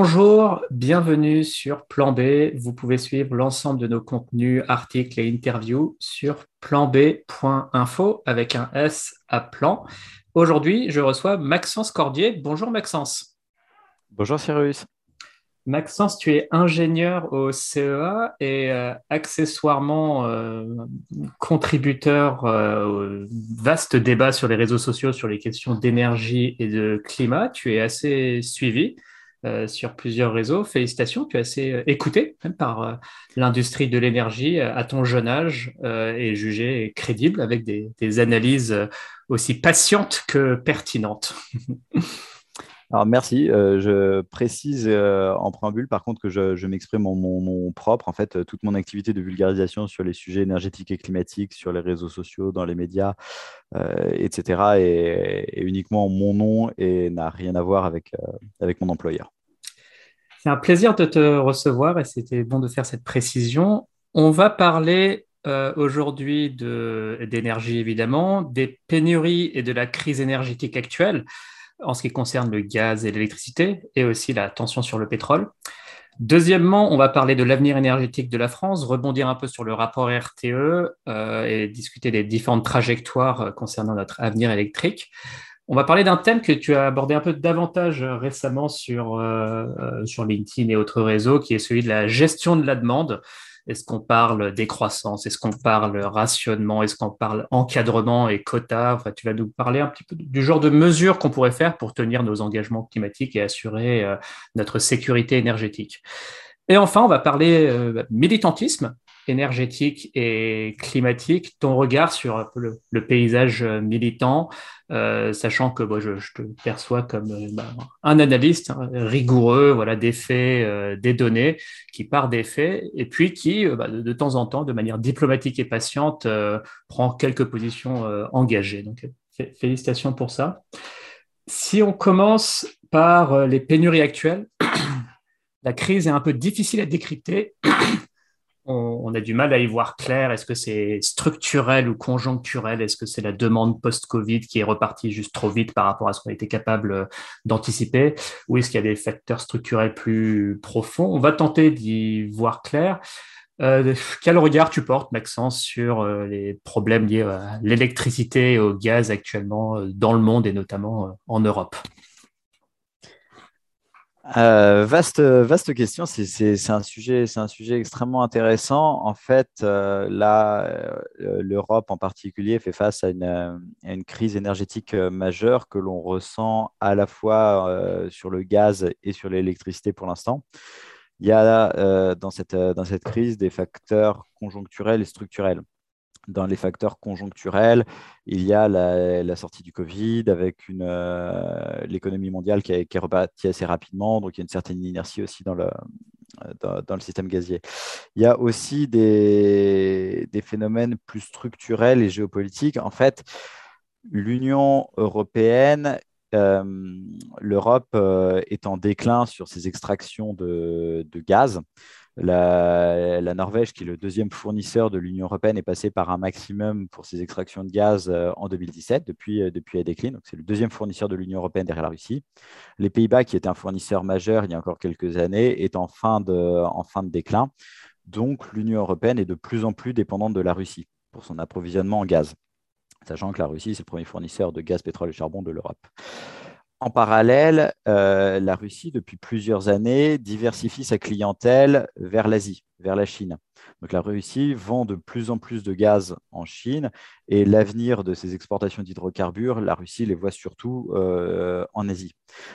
Bonjour, bienvenue sur Plan B. Vous pouvez suivre l'ensemble de nos contenus, articles et interviews sur planb.info avec un S à plan. Aujourd'hui, je reçois Maxence Cordier. Bonjour Maxence. Bonjour Cyrus. Maxence, tu es ingénieur au CEA et euh, accessoirement euh, contributeur euh, au vaste débat sur les réseaux sociaux sur les questions d'énergie et de climat. Tu es assez suivi. Euh, sur plusieurs réseaux. Félicitations, tu es assez euh, écouté même par euh, l'industrie de l'énergie à ton jeune âge et jugé crédible avec des analyses aussi patientes que pertinentes. Alors merci. Je précise en préambule, par contre, que je, m'exprime en mon nom propre. En fait, toute mon activité de vulgarisation sur les sujets énergétiques et climatiques, sur les réseaux sociaux, dans les médias, etc., est, uniquement en mon nom et n'a rien à voir avec, avec mon employeur. C'est un plaisir de te recevoir et c'était bon de faire cette précision. On va parler aujourd'hui d'énergie, évidemment, des pénuries et de la crise énergétique actuelle en ce qui concerne le gaz et l'électricité et aussi la tension sur le pétrole. Deuxièmement, on va parler de l'avenir énergétique de la France, rebondir un peu sur le rapport RTE euh, et discuter des différentes trajectoires euh, concernant notre avenir électrique. On va parler d'un thème que tu as abordé un peu davantage récemment sur, euh, sur LinkedIn et autres réseaux, qui est celui de la gestion de la demande. Est-ce qu'on parle décroissance? Est-ce qu'on parle rationnement? Est-ce qu'on parle encadrement et quota enfin, Tu vas nous parler un petit peu du genre de mesures qu'on pourrait faire pour tenir nos engagements climatiques et assurer euh, notre sécurité énergétique. Et enfin, on va parler euh, militantisme énergétique et climatique, ton regard sur le, paysage militant, euh, sachant que je, te perçois comme euh, bah, un analyste hein, rigoureux, voilà, des faits, euh, des données, qui part des faits, et puis qui, bah, de, temps en temps, de manière diplomatique et patiente, prend quelques positions engagées. Donc, félicitations pour ça. Si on commence par les pénuries actuelles, la crise est un peu difficile à décrypter on, a du mal à y voir clair. Est-ce que c'est structurel ou conjoncturel? Est-ce que c'est la demande post-Covid qui est repartie juste trop vite par rapport à ce qu'on était capable euh, d'anticiper? Ou est-ce qu'il y a des facteurs structurels plus profonds? On va tenter d'y voir clair. Euh, quel regard tu portes, Maxence, sur euh, les problèmes liés à l'électricité et au gaz actuellement dans le monde et notamment en Europe? Euh, vaste, question, c'est un, sujet, un sujet extrêmement intéressant. En fait, euh, là, euh, l'Europe en particulier fait face à une, crise énergétique majeure que l'on ressent à la fois sur le gaz et sur l'électricité pour l'instant. Il y a dans cette crise des facteurs conjoncturels et structurels dans les facteurs conjoncturels, il y a la, sortie du Covid avec euh, l'économie mondiale qui, est repartie assez rapidement, donc il y a une certaine inertie aussi dans le, dans, le système gazier. Il y a aussi des, des phénomènes plus structurels et géopolitiques. En fait, l'Union européenne euh, l'Europe euh, est en déclin sur ses extractions de, de gaz. La, Norvège, qui est le deuxième fournisseur de l'Union européenne, est passée par un maximum pour ses extractions de gaz euh, en 2017, depuis, euh, depuis la décline. Donc, c'est le deuxième fournisseur de l'Union européenne derrière la Russie. Les Pays-Bas, qui étaient un fournisseur majeur il y a encore quelques années, est en fin de, en fin de déclin. Donc, l'Union européenne est de plus en plus dépendante de la Russie pour son approvisionnement en gaz, sachant que la Russie, c'est le premier fournisseur de gaz, pétrole et charbon de l'Europe. En parallèle, euh, la Russie, depuis plusieurs années, diversifie sa clientèle vers l'Asie, vers la Chine. Donc la Russie vend de plus en plus de gaz en Chine et l'avenir de ses exportations d'hydrocarbures, la Russie les voit surtout euh, en Asie.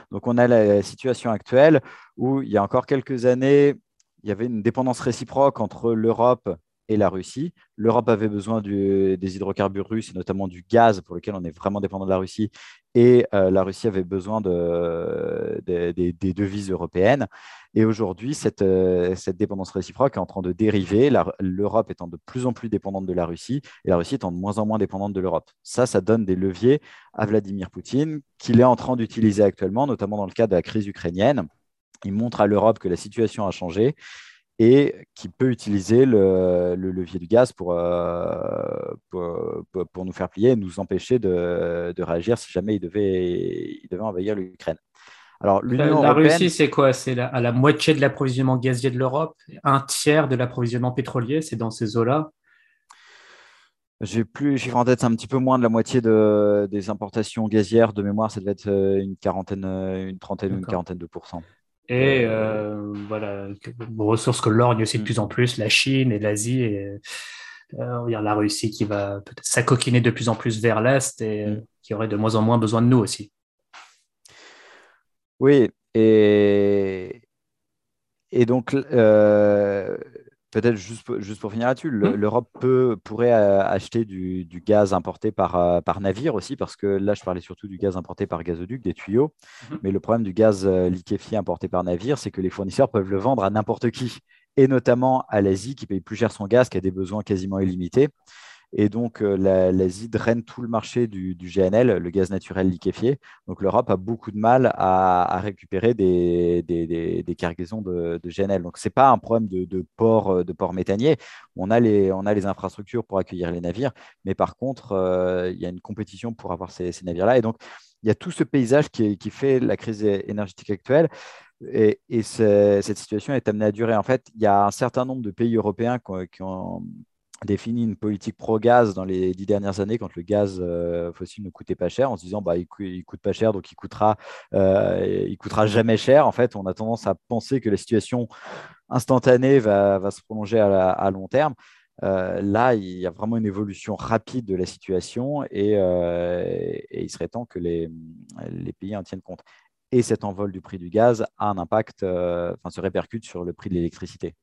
Donc on a la situation actuelle où il y a encore quelques années, il y avait une dépendance réciproque entre l'Europe et la Russie. L'Europe avait besoin des hydrocarbures russes, et notamment du gaz, pour lequel on est vraiment dépendant de la Russie, et euh, la Russie avait besoin de, des devises européennes. Et aujourd'hui, cette, euh, cette, dépendance réciproque est en train de dériver, l'Europe étant de plus en plus dépendante de la Russie, et la Russie étant de moins en moins dépendante de l'Europe. Ça, ça donne des leviers à Vladimir Poutine, qu'il est en train d'utiliser actuellement, notamment dans le cadre de la crise ukrainienne. Il montre à l'Europe que la situation a changé et qui peut utiliser le, levier du gaz euh, pour, pour, nous faire plier et nous empêcher de, réagir si jamais il devait, il devait envahir l'Ukraine. Alors, la, Russie, c'est quoi? C'est à la moitié de l'approvisionnement gazier de l'Europe, un tiers de l'approvisionnement pétrolier, c'est dans ces eaux-là? J'ai plus en tête, un petit peu moins de la moitié des importations gazières de mémoire, ça devait être euh, une quarantaine, une trentaine ou une quarantaine de pourcents. Et euh, voilà, ressources que lorgne aussi de mm. plus en plus la Chine et l'Asie. Et euh, la Russie qui va peut-être s'acoquiner de plus en plus vers l'Est et mm. qui aurait de moins en moins besoin de nous aussi. Oui, et, et donc Peut-être juste, juste pour finir là-dessus, mmh. l'Europe peut, pourrait euh, acheter du, gaz importé par, euh, par navire aussi, parce que là, je parlais surtout du gaz importé par gazoduc, des tuyaux. Mmh. Mais le problème du gaz euh, liquéfié importé par navire, c'est que les fournisseurs peuvent le vendre à n'importe qui, et notamment à l'Asie, qui paye plus cher son gaz, qui a des besoins quasiment illimités. Et donc, euh, l'Asie draine tout le marché du, GNL, le gaz naturel liquéfié. Donc, l'Europe a beaucoup de mal à, récupérer des, cargaisons de, GNL. Donc, ce n'est pas un problème de, port, euh, de port méthanier. On a, les, on a les infrastructures pour accueillir les navires, mais par contre, euh, il y a une compétition pour avoir ces, navires-là. Et donc, il y a tout ce paysage qui, fait la crise énergétique actuelle. Et, cette situation est amenée à durer. En fait, il y a un certain nombre de pays européens qui ont, défini une politique pro-gaz dans les dix dernières années quand le gaz euh, fossile ne coûtait pas cher en se disant bah, il, coûte pas cher donc il coûtera, euh, il coûtera jamais cher. En fait, on a tendance à penser que la situation instantanée va, va se prolonger à, long terme. Euh, là, il y a vraiment une évolution rapide de la situation et, et il serait temps que les, les, pays en tiennent compte. Et cet envol du prix du gaz a un impact, enfin, se répercute sur le prix de l'électricité.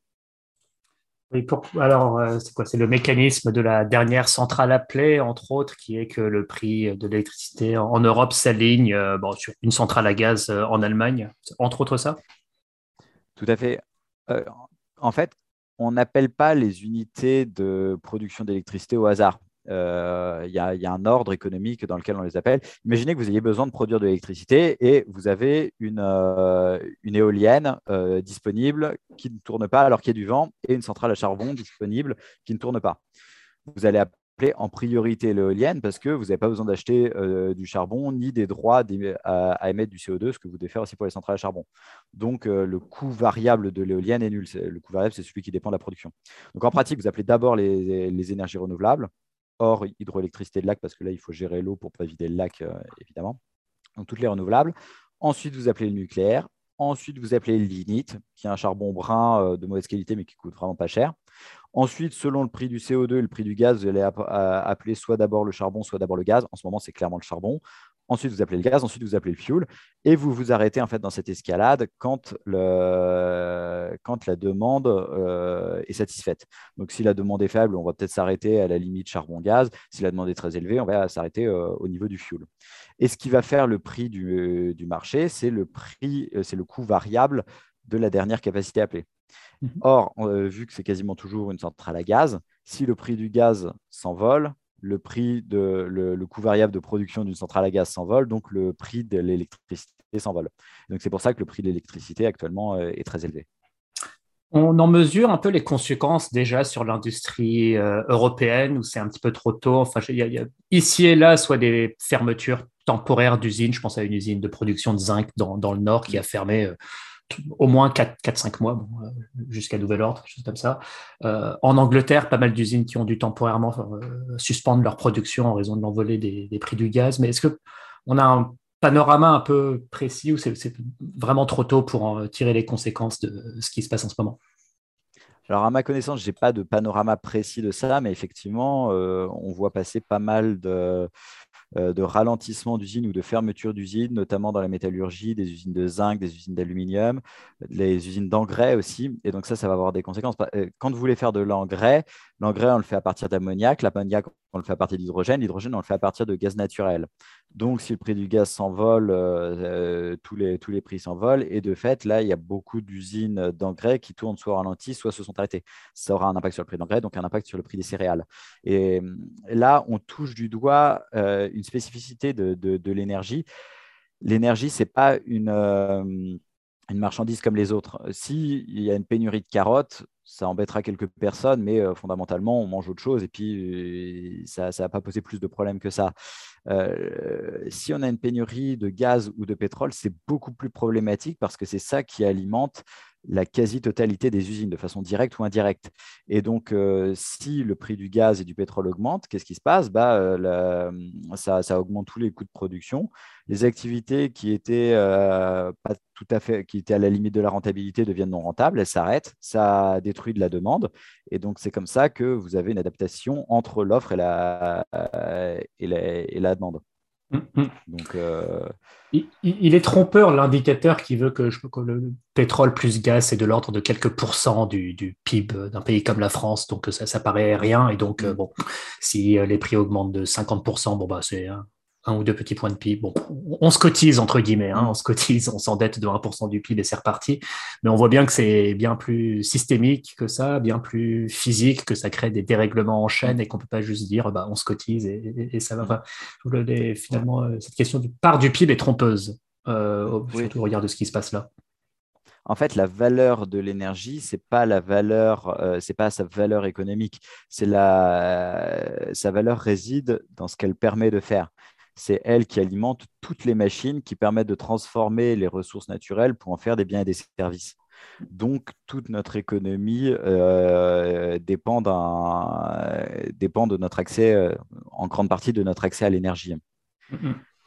Oui, alors, euh, c'est quoi? C'est le mécanisme de la dernière centrale appelée, entre autres, qui est que le prix de l'électricité en, Europe s'aligne euh, sur une centrale à gaz euh, en Allemagne, entre autres ça? Tout à fait. en fait, on n'appelle pas les unités de production d'électricité au hasard. Euh, il y, a un ordre économique dans lequel on les appelle. Imaginez que vous ayez besoin de produire de l'électricité et vous avez une, euh, éolienne euh, disponible qui ne tourne pas alors qu'il y a du vent et une centrale à charbon disponible qui ne tourne pas. Vous allez appeler en priorité l'éolienne parce que vous n'avez pas besoin d'acheter du charbon ni des droits à, émettre du CO2, ce que vous devez faire aussi pour les centrales à charbon. Donc, le coût variable de l'éolienne est nul. Le coût variable, c'est celui qui dépend de la production. Donc, en pratique, vous appelez d'abord les énergies renouvelables hors hydroélectricité de lac, parce que là, il faut gérer l'eau pour pas vider le lac, euh, évidemment. Donc, toutes les renouvelables. Ensuite, vous appelez le nucléaire. Ensuite, vous appelez le lignite, qui est un charbon brun euh, de mauvaise qualité, mais qui coûte vraiment pas cher. Ensuite, selon le prix du CO2 et le prix du gaz, vous allez appeler soit d'abord le charbon, soit d'abord le gaz. En ce moment, c'est clairement le charbon ensuite vous appelez le gaz, ensuite vous appelez le fuel, et vous vous arrêtez en fait dans cette escalade quand, le, quand la demande euh, est satisfaite. Donc si la demande est faible, on va peut-être s'arrêter à la limite charbon-gaz. Si la demande est très élevée, on va s'arrêter euh, au niveau du fuel. Et ce qui va faire le prix du, du marché, c'est le prix, euh, c'est le coût variable de la dernière capacité appelée. Mmh Or, vu que c'est quasiment toujours une centrale à gaz, si le prix du gaz s'envole, le prix de le, coût variable de production d'une centrale à gaz s'envole, donc le prix de l'électricité s'envole. Donc c'est pour ça que le prix de l'électricité actuellement euh, est très élevé. On en mesure un peu les conséquences déjà sur l'industrie euh, européenne où c'est un petit peu trop tôt? Enfin, il y, a, ici et là, soit des fermetures temporaires d'usines. Je pense à une usine de production de zinc dans, dans le nord qui a fermé euh, au moins 4-5 mois, euh, jusqu'à nouvel ordre, chose comme ça. Euh, en Angleterre, pas mal d'usines qui ont dû temporairement euh, suspendre leur production en raison de l'envolée des, prix du gaz. Mais est-ce qu'on a un panorama un peu précis ou c'est vraiment trop tôt pour en tirer les conséquences de ce qui se passe en ce moment? Alors, à ma connaissance, je n'ai pas de panorama précis de ça, mais effectivement, on voit passer pas mal de, de ralentissement d'usines ou de fermeture d'usines, notamment dans la métallurgie, des usines de zinc, des usines d'aluminium, les usines d'engrais aussi. Et donc ça, ça va avoir des conséquences. Euh, quand vous voulez faire de l'engrais, l'engrais, on le fait à partir d'ammoniac, l'ammoniac, on le fait à partir d'hydrogène, l'hydrogène, on le fait à partir de gaz naturel. Donc, si le prix du gaz s'envole, euh, tous, les, tous les prix s'envolent. Et de fait, là, il y a beaucoup d'usines d'engrais qui tournent soit ralenti, soit se sont arrêtées. Ça aura un impact sur le prix d'engrais, donc un impact sur le prix des céréales. Et là, on touche du doigt une spécificité de, l'énergie. L'énergie, ce n'est pas une, euh, une marchandise comme les autres. S'il y a une pénurie de carottes, ça embêtera quelques personnes, mais euh, fondamentalement, on mange autre chose et puis euh, ça ne va pas poser plus de problèmes que ça. Euh, si on a une pénurie de gaz ou de pétrole, c'est beaucoup plus problématique parce que c'est ça qui alimente la quasi-totalité des usines de façon directe ou indirecte. Et donc, euh, si le prix du gaz et du pétrole augmente, qu'est-ce qui se passe? Bah, euh, ça, augmente tous les coûts de production. Les activités qui étaient, euh, pas tout à fait, qui étaient à la limite de la rentabilité deviennent non rentables, elles s'arrêtent, ça détruit de la demande. Et donc, c'est comme ça que vous avez une adaptation entre l'offre et la, et la demande. Donc, euh, il, est trompeur l'indicateur qui veut que, je, que, le pétrole plus gaz c'est de l'ordre de quelques pourcents du, PIB d'un pays comme la France, donc ça, ça paraît rien. Et donc, euh, mm. bon, si les prix augmentent de 50%, bon, bah, c'est un ou deux petits points de PIB. Bon, on se cotise, entre guillemets, hein, on se cotise, on s'endette de 1% du PIB et c'est reparti. Mais on voit bien que c'est bien plus systémique que ça, bien plus physique, que ça crée des dérèglements en chaîne et qu'on peut pas juste dire bah, on se cotise et, ça va. Enfin, finalement, euh, cette question du part du PIB est trompeuse, euh, surtout au regard de ce qui se passe là. En fait, la valeur de l'énergie, c'est pas la valeur, euh, c'est pas sa valeur économique, c'est la, sa valeur réside dans ce qu'elle permet de faire c'est elle qui alimente toutes les machines qui permettent de transformer les ressources naturelles pour en faire des biens et des services. Donc, toute notre économie euh, dépend, de notre accès, euh, en grande partie de notre accès à l'énergie.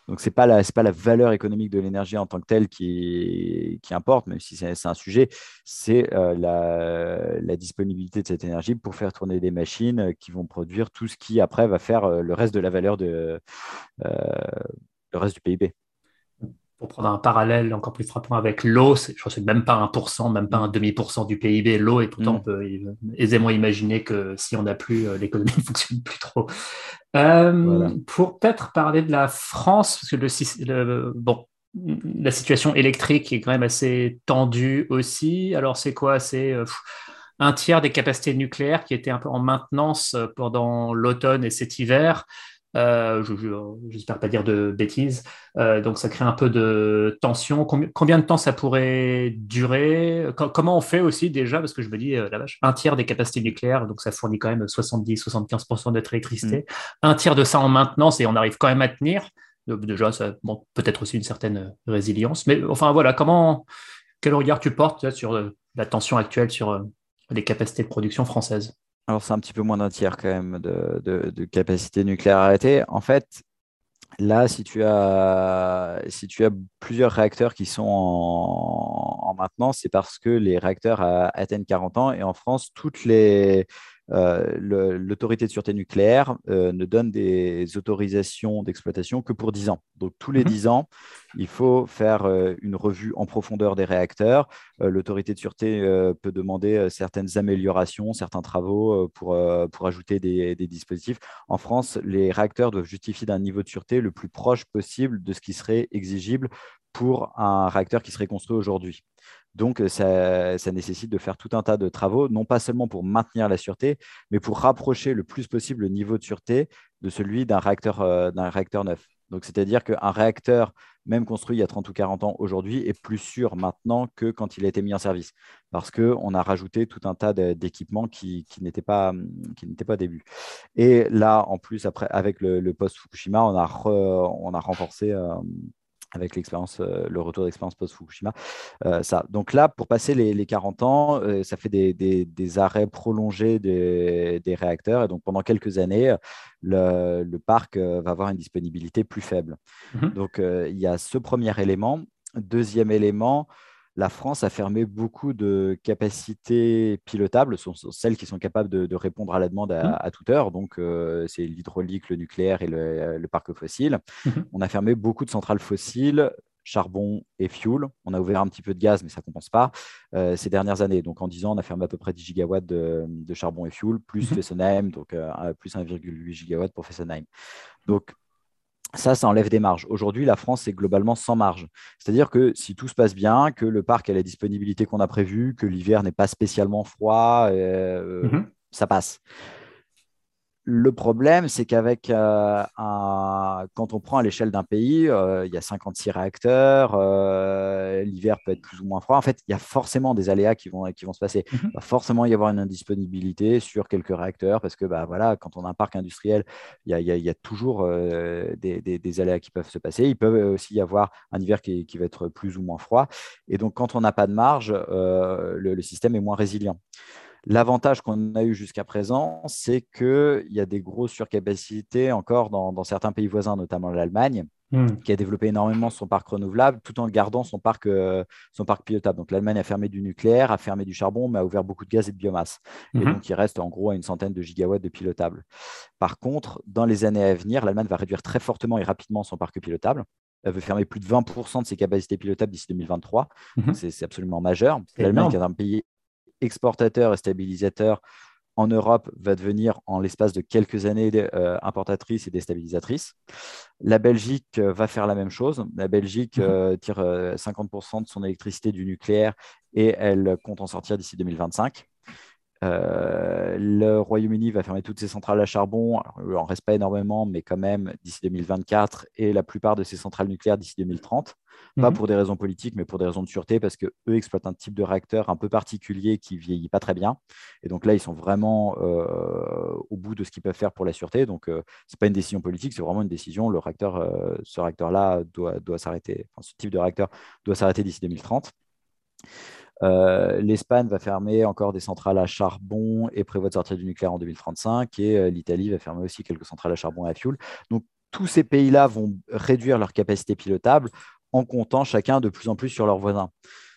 Donc, ce n'est pas, la, pas la valeur économique de l'énergie en tant que telle qui, importe, même si c'est un sujet, c'est euh, la, disponibilité de cette énergie pour faire tourner des machines qui vont produire tout ce qui, après, va faire euh, le reste de la valeur de, euh, le reste du PIB pour prendre un parallèle encore plus frappant avec l'eau, je crois que c'est même pas 1%, même pas un demi-pourcent du PIB, l'eau, et pourtant mm. on peut aisément imaginer que si on n'a plus, euh, l'économie ne fonctionne plus trop. Euh, pour peut-être parler de la France, parce que le, bon, la situation électrique est quand même assez tendue aussi. Alors c'est quoi? C'est euh, un tiers des capacités nucléaires qui étaient un peu en maintenance pendant l'automne et cet hiver. Euh, je J'espère pas dire de bêtises. Euh, donc ça crée un peu de tension. Combien, de temps ça pourrait durer? Comment on fait aussi déjà? Parce que je me dis, euh, la vache, un tiers des capacités nucléaires, donc ça fournit quand même 70-75% de notre électricité. Mm. Un tiers de ça en maintenance et on arrive quand même à tenir. déjà, ça bon, peut-être aussi une certaine résilience. Mais enfin voilà, comment, quel regard tu portes sur la tension actuelle sur les capacités de production françaises? Alors, c'est un petit peu moins d'un tiers quand même de, capacité nucléaire arrêtée. En fait, là, si tu as, si tu as plusieurs réacteurs qui sont en, maintenance, c'est parce que les réacteurs atteignent 40 ans. Et en France, toutes les, l'autorité de sûreté nucléaire euh, ne donne des autorisations d'exploitation que pour 10 ans. Donc tous les 10 mhm. ans, il faut faire euh, une revue en profondeur des réacteurs. l'autorité de sûreté peut demander certaines améliorations, certains travaux pour, pour ajouter des, des, dispositifs. En France, les réacteurs doivent justifier d'un niveau de sûreté le plus proche possible de ce qui serait exigible pour un réacteur qui serait construit aujourd'hui. Donc, euh, ça, nécessite de faire tout un tas de travaux, non pas seulement pour maintenir la sûreté, mais pour rapprocher le plus possible le niveau de sûreté de celui d'un réacteur, euh, réacteur neuf. Donc, c'est-à-dire qu'un réacteur, même construit il y a 30 ou 40 ans aujourd'hui, est plus sûr maintenant que quand il a été mis en service, parce qu'on a rajouté tout un tas d'équipements qui, n'étaient pas, qui pas début. Et là, en plus, après, avec le, post-Fukushima, on, a on a renforcé. Euh, avec l'expérience, euh, le retour d'expérience post-Fukushima. Euh, ça. Donc là, pour passer les, 40 ans, euh, ça fait des, arrêts prolongés des, réacteurs. Et donc pendant quelques années, le, parc va avoir une disponibilité plus faible. Mhm. Donc il y a ce premier élément. Deuxième élément, la France a fermé beaucoup de capacités pilotables, sont celles qui sont capables de, répondre à la demande à, mmh. toute heure. Donc, euh, c'est l'hydraulique, le nucléaire et le, parc fossile. Mmh. On a fermé beaucoup de centrales fossiles, charbon et fuel. On a ouvert un petit peu de gaz, mais ça ne compense pas euh, ces dernières années. Donc, en 10 ans, on a fermé à peu près 10 gigawatts de, charbon et fuel, plus mmh. Fessenheim, donc euh, plus 1,8 gigawatts pour Fessenheim. Donc, ça, ça enlève des marges. Aujourd'hui, la France est globalement sans marge. C'est-à-dire que si tout se passe bien, que le parc a la disponibilité qu'on a prévue, que l'hiver n'est pas spécialement froid, euh, mhm. ça passe. Le problème, c'est qu'avec euh, un... quand on prend à l'échelle d'un pays, euh, il y a 56 réacteurs, euh, l'hiver peut être plus ou moins froid. En fait, il y a forcément des aléas qui vont, qui vont se passer. Mhm. Il va forcément y avoir une indisponibilité sur quelques réacteurs parce que bah, voilà, quand on a un parc industriel, il y a, y a, toujours des, des, aléas qui peuvent se passer. Il peut aussi y avoir un hiver qui, qui va être plus ou moins froid. Et donc, quand on n'a pas de marge, le, le système est moins résilient. L'avantage qu'on a eu jusqu'à présent, c'est qu'il y a des grosses surcapacités encore dans, certains pays voisins, notamment l'Allemagne, hmm. qui a développé énormément son parc renouvelable tout en gardant son parc, euh, son parc pilotable. Donc l'Allemagne a fermé du nucléaire, a fermé du charbon, mais a ouvert beaucoup de gaz et de biomasse. Et hmm. donc il reste en gros à une centaine de gigawatts de pilotable. Par contre, dans les années à venir, l'Allemagne va réduire très fortement et rapidement son parc pilotable. Elle veut fermer plus de 20% de ses capacités pilotables d'ici 2023. Hmm. C'est absolument majeur. L'Allemagne est un pays exportateur et stabilisateur en Europe va devenir en l'espace de quelques années euh, importatrice et déstabilisatrice. La Belgique euh, va faire la même chose. La Belgique mhm. euh, tire 50% de son électricité du nucléaire et elle compte en sortir d'ici 2025. Le Royaume-Uni va fermer toutes ses centrales à charbon. il n'en reste pas énormément, mais quand même d'ici 2024 et la plupart de ses centrales nucléaires d'ici 2030 pas mhm. pour des raisons politiques, mais pour des raisons de sûreté, parce qu'eux exploitent un type de réacteur un peu particulier qui vieillit pas très bien. Et donc là, ils sont vraiment euh, au bout de ce qu'ils peuvent faire pour la sûreté. Donc, euh, ce n'est pas une décision politique, c'est vraiment une décision. Le réacteur, euh, ce réacteur-là doit, doit s'arrêter, enfin, ce type de réacteur doit s'arrêter d'ici 2030. L'Espagne va fermer encore des centrales à charbon et prévoit de sortir du nucléaire en 2035. Et l'Italie va fermer aussi quelques centrales à charbon et à fioul. Donc, tous ces pays-là vont réduire leur capacité pilotable en comptant chacun de plus en plus sur leurs voisins.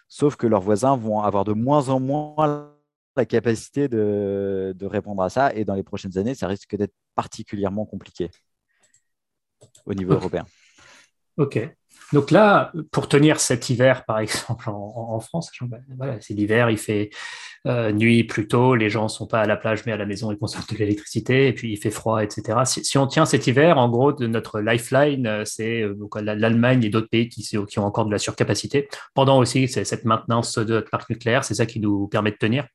Sauf que leurs voisins vont avoir de moins en moins la capacité de, répondre à ça. Et dans les prochaines années, ça risque d'être particulièrement compliqué au niveau européen. Ok. Donc là, pour tenir cet hiver, par exemple, en, France, voilà, c'est l'hiver, il fait euh, nuit plus tôt, les gens ne sont pas à la plage mais à la maison, ils consomment de l'électricité, et puis il fait froid, etc. Si, on tient cet hiver, en gros, notre lifeline, euh, c'est euh, l'Allemagne et d'autres pays qui, qui, ont encore de la surcapacité. Pendant aussi cette maintenance de notre parc nucléaire, c'est ça qui nous permet de tenir.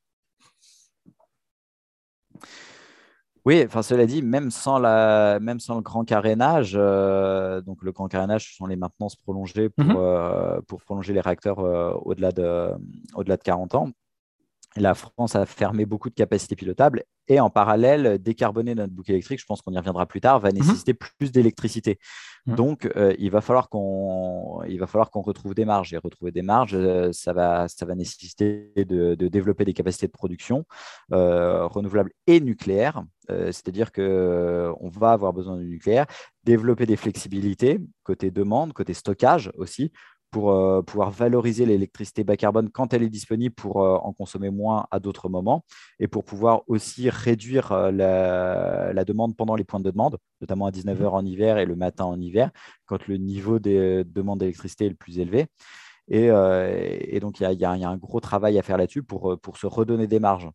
Oui, enfin cela dit, même sans, la, même sans le grand carénage, euh, donc le grand carénage, ce sont les maintenances prolongées pour, mhm. euh, pour prolonger les réacteurs euh, au-delà de, au -delà de 40 ans la France a fermé beaucoup de capacités pilotables et en parallèle, décarboner notre boucle électrique, je pense qu'on y reviendra plus tard, va mhm. nécessiter plus d'électricité. Mhm. Donc, euh, il va falloir qu'on retrouve des marges. Et retrouver des marges, euh, ça, va, ça va nécessiter de, développer des capacités de production euh, renouvelables et nucléaires. C'est-à-dire qu'on va avoir besoin du nucléaire, développer des flexibilités côté demande, côté stockage aussi, pour euh, pouvoir valoriser l'électricité bas carbone quand elle est disponible pour euh, en consommer moins à d'autres moments et pour pouvoir aussi réduire euh, la, demande pendant les points de demande, notamment à 19h en hiver et le matin en hiver, quand le niveau des demandes d'électricité est le plus élevé. Et, donc, il y, a un gros travail à faire là-dessus pour, pour se redonner des marges.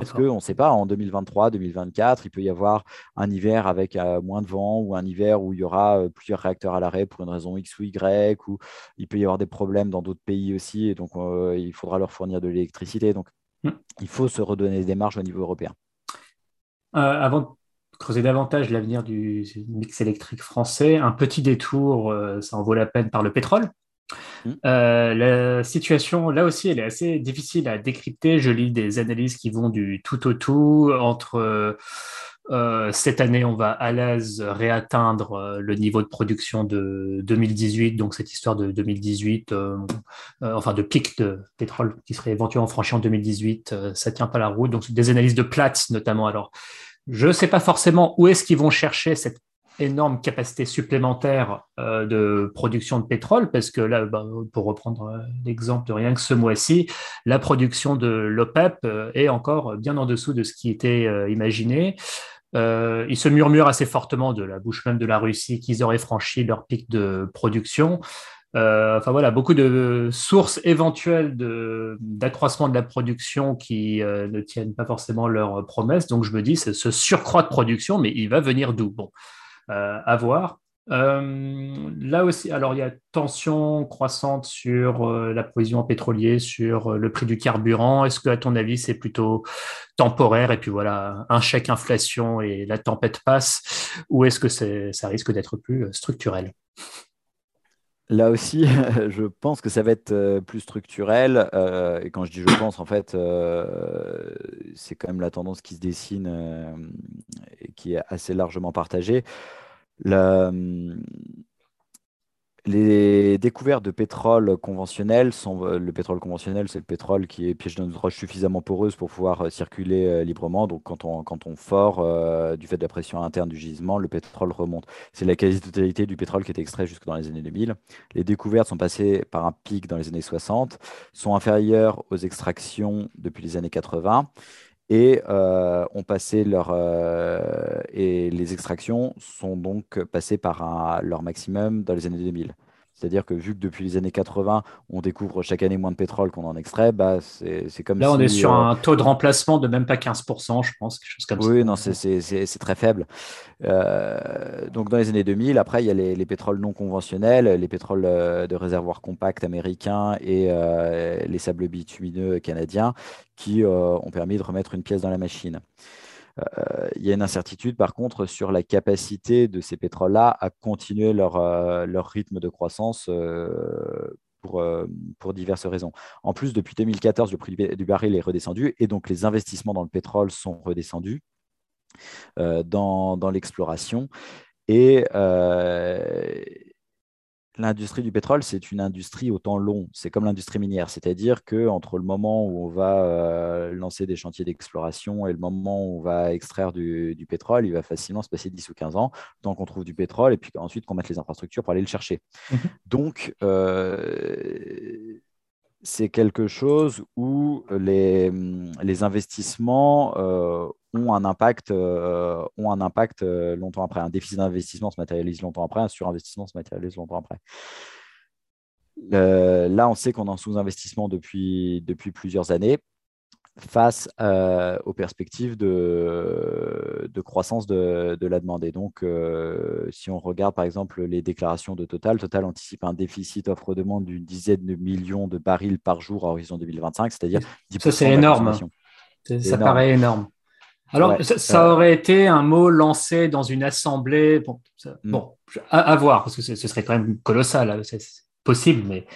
Parce qu'on ne sait pas, en 2023, 2024, il peut y avoir un hiver avec euh, moins de vent ou un hiver où il y aura euh, plusieurs réacteurs à l'arrêt pour une raison X ou Y, ou il peut y avoir des problèmes dans d'autres pays aussi, et donc euh, il faudra leur fournir de l'électricité. Donc hmm. il faut se redonner des marges au niveau européen. avant de creuser davantage l'avenir du mix électrique français, un petit détour, ça en vaut la peine par le pétrole. Mmh. Euh, la situation, là aussi, elle est assez difficile à décrypter. Je lis des analyses qui vont du tout au tout. Entre euh, cette année, on va à l'aise réatteindre euh, le niveau de production de 2018, donc cette histoire de 2018, enfin de pic de pétrole qui serait éventuellement franchi en 2018, ça tient pas la route. Donc des analyses de Platts notamment. Alors, je ne sais pas forcément où est-ce qu'ils vont chercher cette énorme capacité supplémentaire euh, de production de pétrole, parce que là, bah, pour reprendre euh, l'exemple de rien que ce mois-ci, la production de l'OPEP euh, est encore bien en dessous de ce qui était imaginé. il se murmure assez fortement de la bouche même de la Russie qu'ils auraient franchi leur pic de production. enfin voilà, beaucoup de sources éventuelles d'accroissement de, la production qui ne tiennent pas forcément leurs promesses. Donc je me dis, ce surcroît de production, mais il va venir d'où? Bon, euh, à voir. Euh, là aussi, alors il y a tension croissante sur euh, l'approvisionnement pétrolier, sur euh, le prix du carburant. Est-ce que, à ton avis, c'est plutôt temporaire et puis voilà, un chèque inflation et la tempête passe, ou est-ce que ça risque d'être plus structurel? Là aussi, je pense que ça va être plus structurel. et quand je dis je pense, en fait, c'est quand même la tendance qui se dessine et qui est assez largement partagée. Hum, les découvertes de pétrole conventionnel sont euh, le pétrole conventionnel, c'est le pétrole qui est piégé dans une roche suffisamment poreuse pour pouvoir euh, circuler euh, librement. Donc, quand on, quand fort du fait de la pression interne du gisement, le pétrole remonte. C'est la quasi-totalité du pétrole qui est extrait jusque dans les années 2000. Les découvertes sont passées par un pic dans les années 60, sont inférieures aux extractions depuis les années 80 et euh, ont passé leur euh, et les extractions sont donc passées par leur maximum dans les années 2000. C'est-à-dire que vu que depuis les années 80, on découvre chaque année moins de pétrole qu'on en extrait, bah c'est comme Là, on est sur euh, un taux de remplacement de même pas 15%, je pense, quelque chose comme ça. Oui, non, c'est très faible. Euh, donc dans les années 2000, après, il y a les, pétroles non conventionnels, les pétroles euh, de réservoirs compacts américains et les sables bitumineux canadiens qui ont permis de remettre une pièce dans la machine. Euh, il y a une incertitude par contre sur la capacité de ces pétroles-là à continuer leur, euh, leur, rythme de croissance euh, pour, pour, diverses raisons. En plus, depuis 2014, le prix du baril est redescendu et donc les investissements dans le pétrole sont redescendus dans, dans l'exploration. Et, l'industrie du pétrole, c'est une industrie au temps long. C'est comme l'industrie minière, c'est-à-dire que entre le moment où on va euh, lancer des chantiers d'exploration et le moment où on va extraire du, pétrole, il va facilement se passer 10 ou 15 ans, tant qu'on trouve du pétrole et puis ensuite qu'on mette les infrastructures pour aller le chercher. Mmh Donc, euh, c'est quelque chose où les, les investissements euh, ont un impact, euh, euh, longtemps après. Un déficit d'investissement se matérialise longtemps après, un surinvestissement se matérialise longtemps après. là, on sait qu'on est en sous-investissement depuis plusieurs années face euh, aux perspectives de, de croissance de, de, la demande. Et donc, euh, si on regarde par exemple les déclarations de Total, Total anticipe un déficit offre-demande d'une dizaine de millions de barils par jour à horizon 2025, c'est-à-dire 10% Ça, c'est énorme. Ça paraît énorme. Alors, ça, euh, aurait été un mot lancé dans une assemblée. Bon, hmm. bon à, voir, parce que ce serait quand même colossal. C'est possible, mais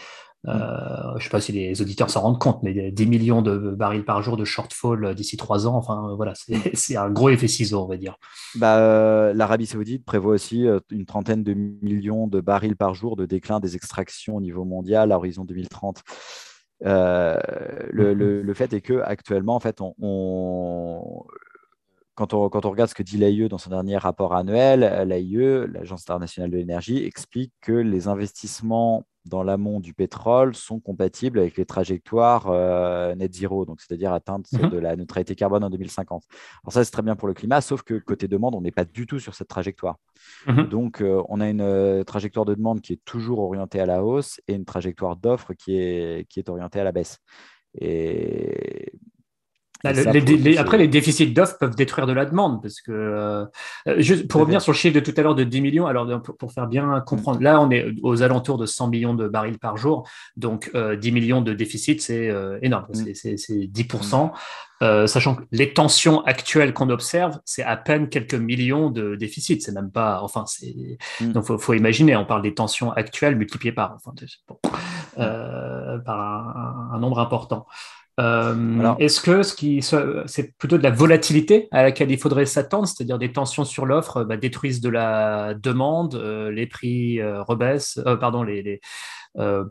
je ne sais pas si les auditeurs s'en rendent compte, mais 10 millions de barils par jour de shortfall d'ici trois ans, enfin euh, voilà, c'est un gros effet ciseau, on va dire. Bah, euh, L'Arabie saoudite prévoit aussi une trentaine de millions de barils par jour de déclin des extractions au niveau mondial à horizon 2030. Mm-hmm. le, fait est que actuellement, en fait, on, quand on, quand on, regarde ce que dit l'AIE dans son dernier rapport annuel, l'AIE, l'Agence internationale de l'énergie, explique que les investissements dans l'amont du pétrole sont compatibles avec les trajectoires euh, net zéro, donc c'est-à-dire atteinte mhm. de la neutralité carbone en 2050. Alors ça, c'est très bien pour le climat, sauf que côté demande, on n'est pas du tout sur cette trajectoire. Mhm. Donc, euh, on a une euh, trajectoire de demande qui est toujours orientée à la hausse et une trajectoire d'offre qui est, qui est orientée à la baisse. Et après, les déficits d'offres peuvent détruire de la demande parce que, euh, juste pour revenir sur le chiffre de tout à l'heure de 10 millions, alors pour, faire bien comprendre, là, on est aux alentours de 100 millions de barils par jour, donc 10 euh, millions de déficits, c'est euh, énorme, mm. c'est 10%. Mm. sachant que les tensions actuelles qu'on observe, c'est à peine quelques millions de déficits. C'est même pas, enfin, c'est mm. donc faut, faut, imaginer. On parle des tensions actuelles multipliées par, enfin, par un, un, nombre important. Euh, est-ce que ce qui c'est plutôt de la volatilité à laquelle il faudrait s'attendre, c'est-à-dire des tensions sur l'offre bah, détruisent de la demande, euh, les prix euh, rebaissent, pardon, les, en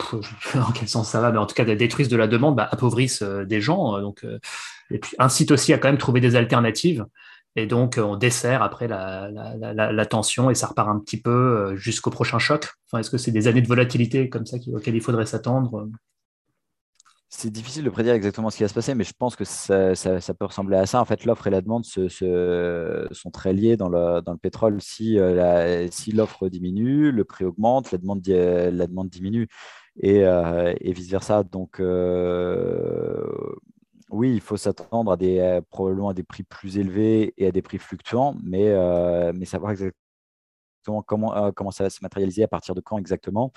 quel sens ça va, mais en tout cas détruisent de la demande, bah, appauvrissent des gens, donc et puis incitent aussi à quand même trouver des alternatives. Et donc, on dessert après la, la, tension et ça repart un petit peu jusqu'au prochain choc. Enfin, Est-ce que c'est des années de volatilité comme ça auxquelles il faudrait s'attendre c'est difficile de prédire exactement ce qui va se passer, mais je pense que ça, peut ressembler à ça. En fait, l'offre et la demande sont très liées dans le, pétrole. Si, euh, si l'offre diminue, le prix augmente, la demande, demande diminue et, euh, vice-versa. Donc, euh, oui, il faut s'attendre à des, probablement à des prix plus élevés et à des prix fluctuants, mais, savoir exactement comment ça va se matérialiser, à partir de quand exactement.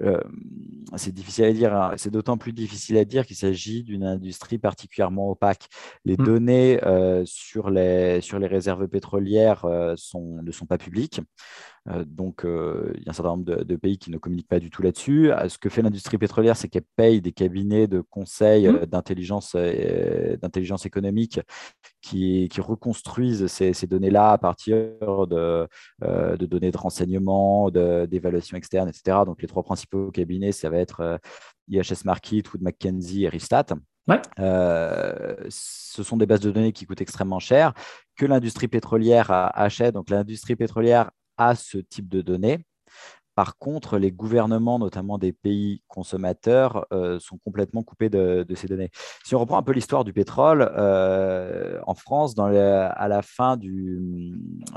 Euh, c'est difficile à dire. Hein. C'est d'autant plus difficile à dire qu'il s'agit d'une industrie particulièrement opaque. Les mmh. données euh, sur, les, sur les réserves pétrolières euh, sont, ne sont pas publiques. Donc, il y a un certain nombre de, pays qui ne communiquent pas du tout là-dessus. Ce que fait l'industrie pétrolière, c'est qu'elle paye des cabinets de conseil mmh. d'intelligence, économique qui, qui reconstruisent ces, ces données-là à partir de, de données de renseignement, d'évaluation externe, etc. Donc, les trois principaux cabinets, ça va être euh, IHS Markit, Wood Mackenzie et Ristat. Euh, ce sont des bases de données qui coûtent extrêmement cher, que l'industrie pétrolière achète. Donc l'industrie pétrolière a ce type de données. Par contre, les gouvernements, notamment des pays consommateurs, euh, sont complètement coupés de, ces données. Si on reprend un peu l'histoire du pétrole, euh, en France, dans à la fin du,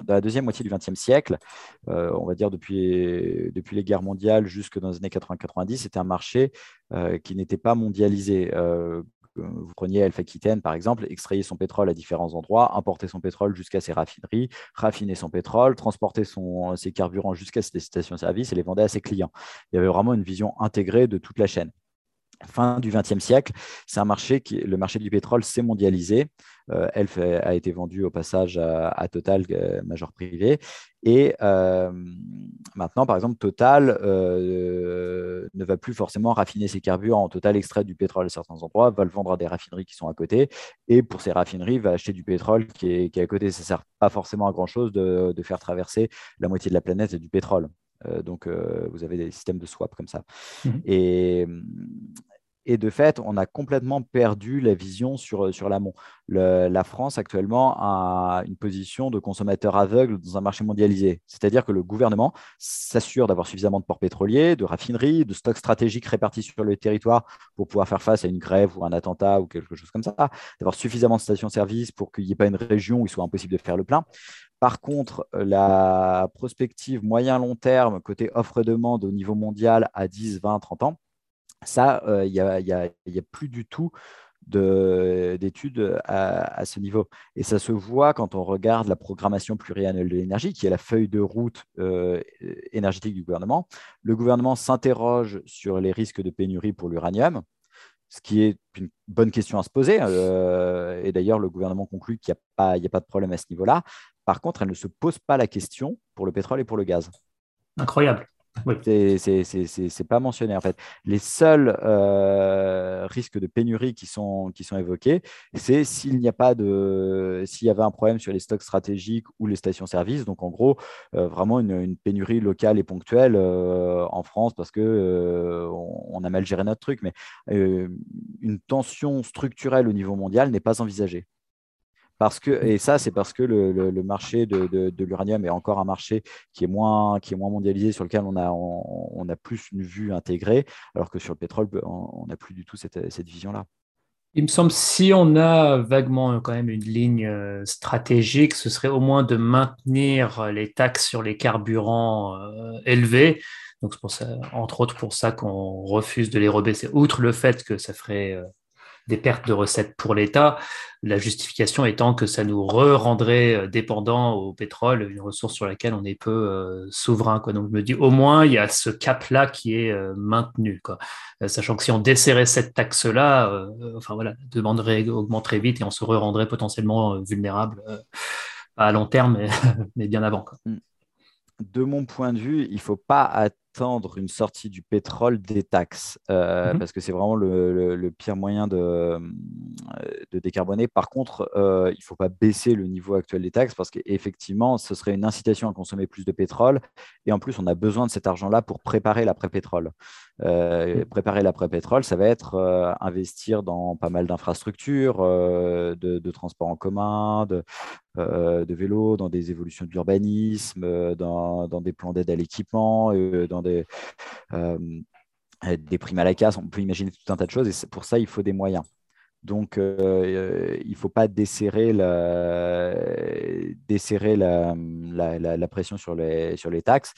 la deuxième moitié du XXe siècle, euh, on va dire depuis, depuis les guerres mondiales jusque dans les années 80-90, c'était un marché qui n'était pas mondialisé vous preniez Alpha Aquitaine, par exemple, extrayer son pétrole à différents endroits, importer son pétrole jusqu'à ses raffineries, raffiner son pétrole, transporter ses carburants jusqu'à ses stations-service et les vendre à ses clients. Il y avait vraiment une vision intégrée de toute la chaîne fin du XXe siècle, c'est un marché qui, le marché du pétrole s'est mondialisé. Euh, Elf a été vendu au passage à, Total, euh, major privé. Et euh, maintenant, par exemple, Total ne va plus forcément raffiner ses carburants. Total extrait du pétrole à certains endroits, va le vendre à des raffineries qui sont à côté. Et pour ces raffineries, va acheter du pétrole qui est, à côté. Ça ne sert pas forcément à grand-chose de, faire traverser la moitié de la planète du pétrole. Donc, vous avez des systèmes de swap comme ça. Mmh. Et, et de fait, on a complètement perdu la vision sur, euh, sur l'amont. La France actuellement a une position de consommateur aveugle dans un marché mondialisé. C'est-à-dire que le gouvernement s'assure d'avoir suffisamment de ports pétroliers, de raffineries, de stocks stratégiques répartis sur le territoire pour pouvoir faire face à une grève ou un attentat ou quelque chose comme ça, d'avoir suffisamment de stations-service pour qu'il n'y ait pas une région où il soit impossible de faire le plein. Par contre, la prospective moyen-long terme côté offre-demande au niveau mondial à 10, 20, 30 ans, ça, euh, il n'y a, plus du tout d'études à, ce niveau. Et ça se voit quand on regarde la programmation pluriannuelle de l'énergie, qui est la feuille de route euh, énergétique du gouvernement. Le gouvernement s'interroge sur les risques de pénurie pour l'uranium, ce qui est une bonne question à se poser. Euh, et d'ailleurs, le gouvernement conclut qu'il n'y a, a, pas de problème à ce niveau-là. Par contre, elle ne se pose pas la question pour le pétrole et pour le gaz. Incroyable. C'est pas mentionné en fait. Les seuls euh, risques de pénurie qui sont, qui sont évoqués, c'est s'il n'y a pas de, s'il y avait un problème sur les stocks stratégiques ou les stations-service. Donc en gros, euh, vraiment une, pénurie locale et ponctuelle euh, en France parce que on, a mal géré notre truc. Mais une tension structurelle au niveau mondial n'est pas envisagée. Parce que, et ça, c'est parce que le, marché de, l'uranium est encore un marché qui est moins, qui est moins mondialisé, sur lequel on a, on, a plus une vue intégrée, alors que sur le pétrole, on n'a plus du tout cette, vision-là. Il me semble, si on a vaguement quand même une ligne euh, stratégique, ce serait au moins de maintenir les taxes sur les carburants euh, élevées. Donc c'est pour ça, entre autres pour ça qu'on refuse de les rebaisser, outre le fait que ça ferait euh, des pertes de recettes pour l'État, la justification étant que ça nous re-rendrait euh, dépendants au pétrole, une ressource sur laquelle on est peu euh, souverain. Donc je me dis au moins il y a ce cap-là qui est euh, maintenu. Sachant que si on desserrait cette taxe-là, enfin voilà, demanderait augmenterait vite et on se re-rendrait potentiellement vulnérable à long terme, mais, bien avant. Quoi. Mm. De mon point de vue, il ne faut pas attendre une sortie du pétrole des taxes, euh, mhm. parce que c'est vraiment le, pire moyen de, euh, de décarboner. Par contre, euh, il ne faut pas baisser le niveau actuel des taxes, parce qu'effectivement, ce serait une incitation à consommer plus de pétrole. Et en plus, on a besoin de cet argent-là pour préparer l'après-pétrole. Mhm. préparer l'après-pétrole, ça va être investir dans pas mal d'infrastructures, de, de transport en commun, de, de vélos, dans des évolutions de l'urbanisme, dans, dans, des plans d'aide à l'équipement, dans des, euh, des primes à la casse, on peut imaginer tout un tas de choses, et pour ça, il faut des moyens. Donc, euh, il ne faut pas desserrer, la, pression sur les taxes,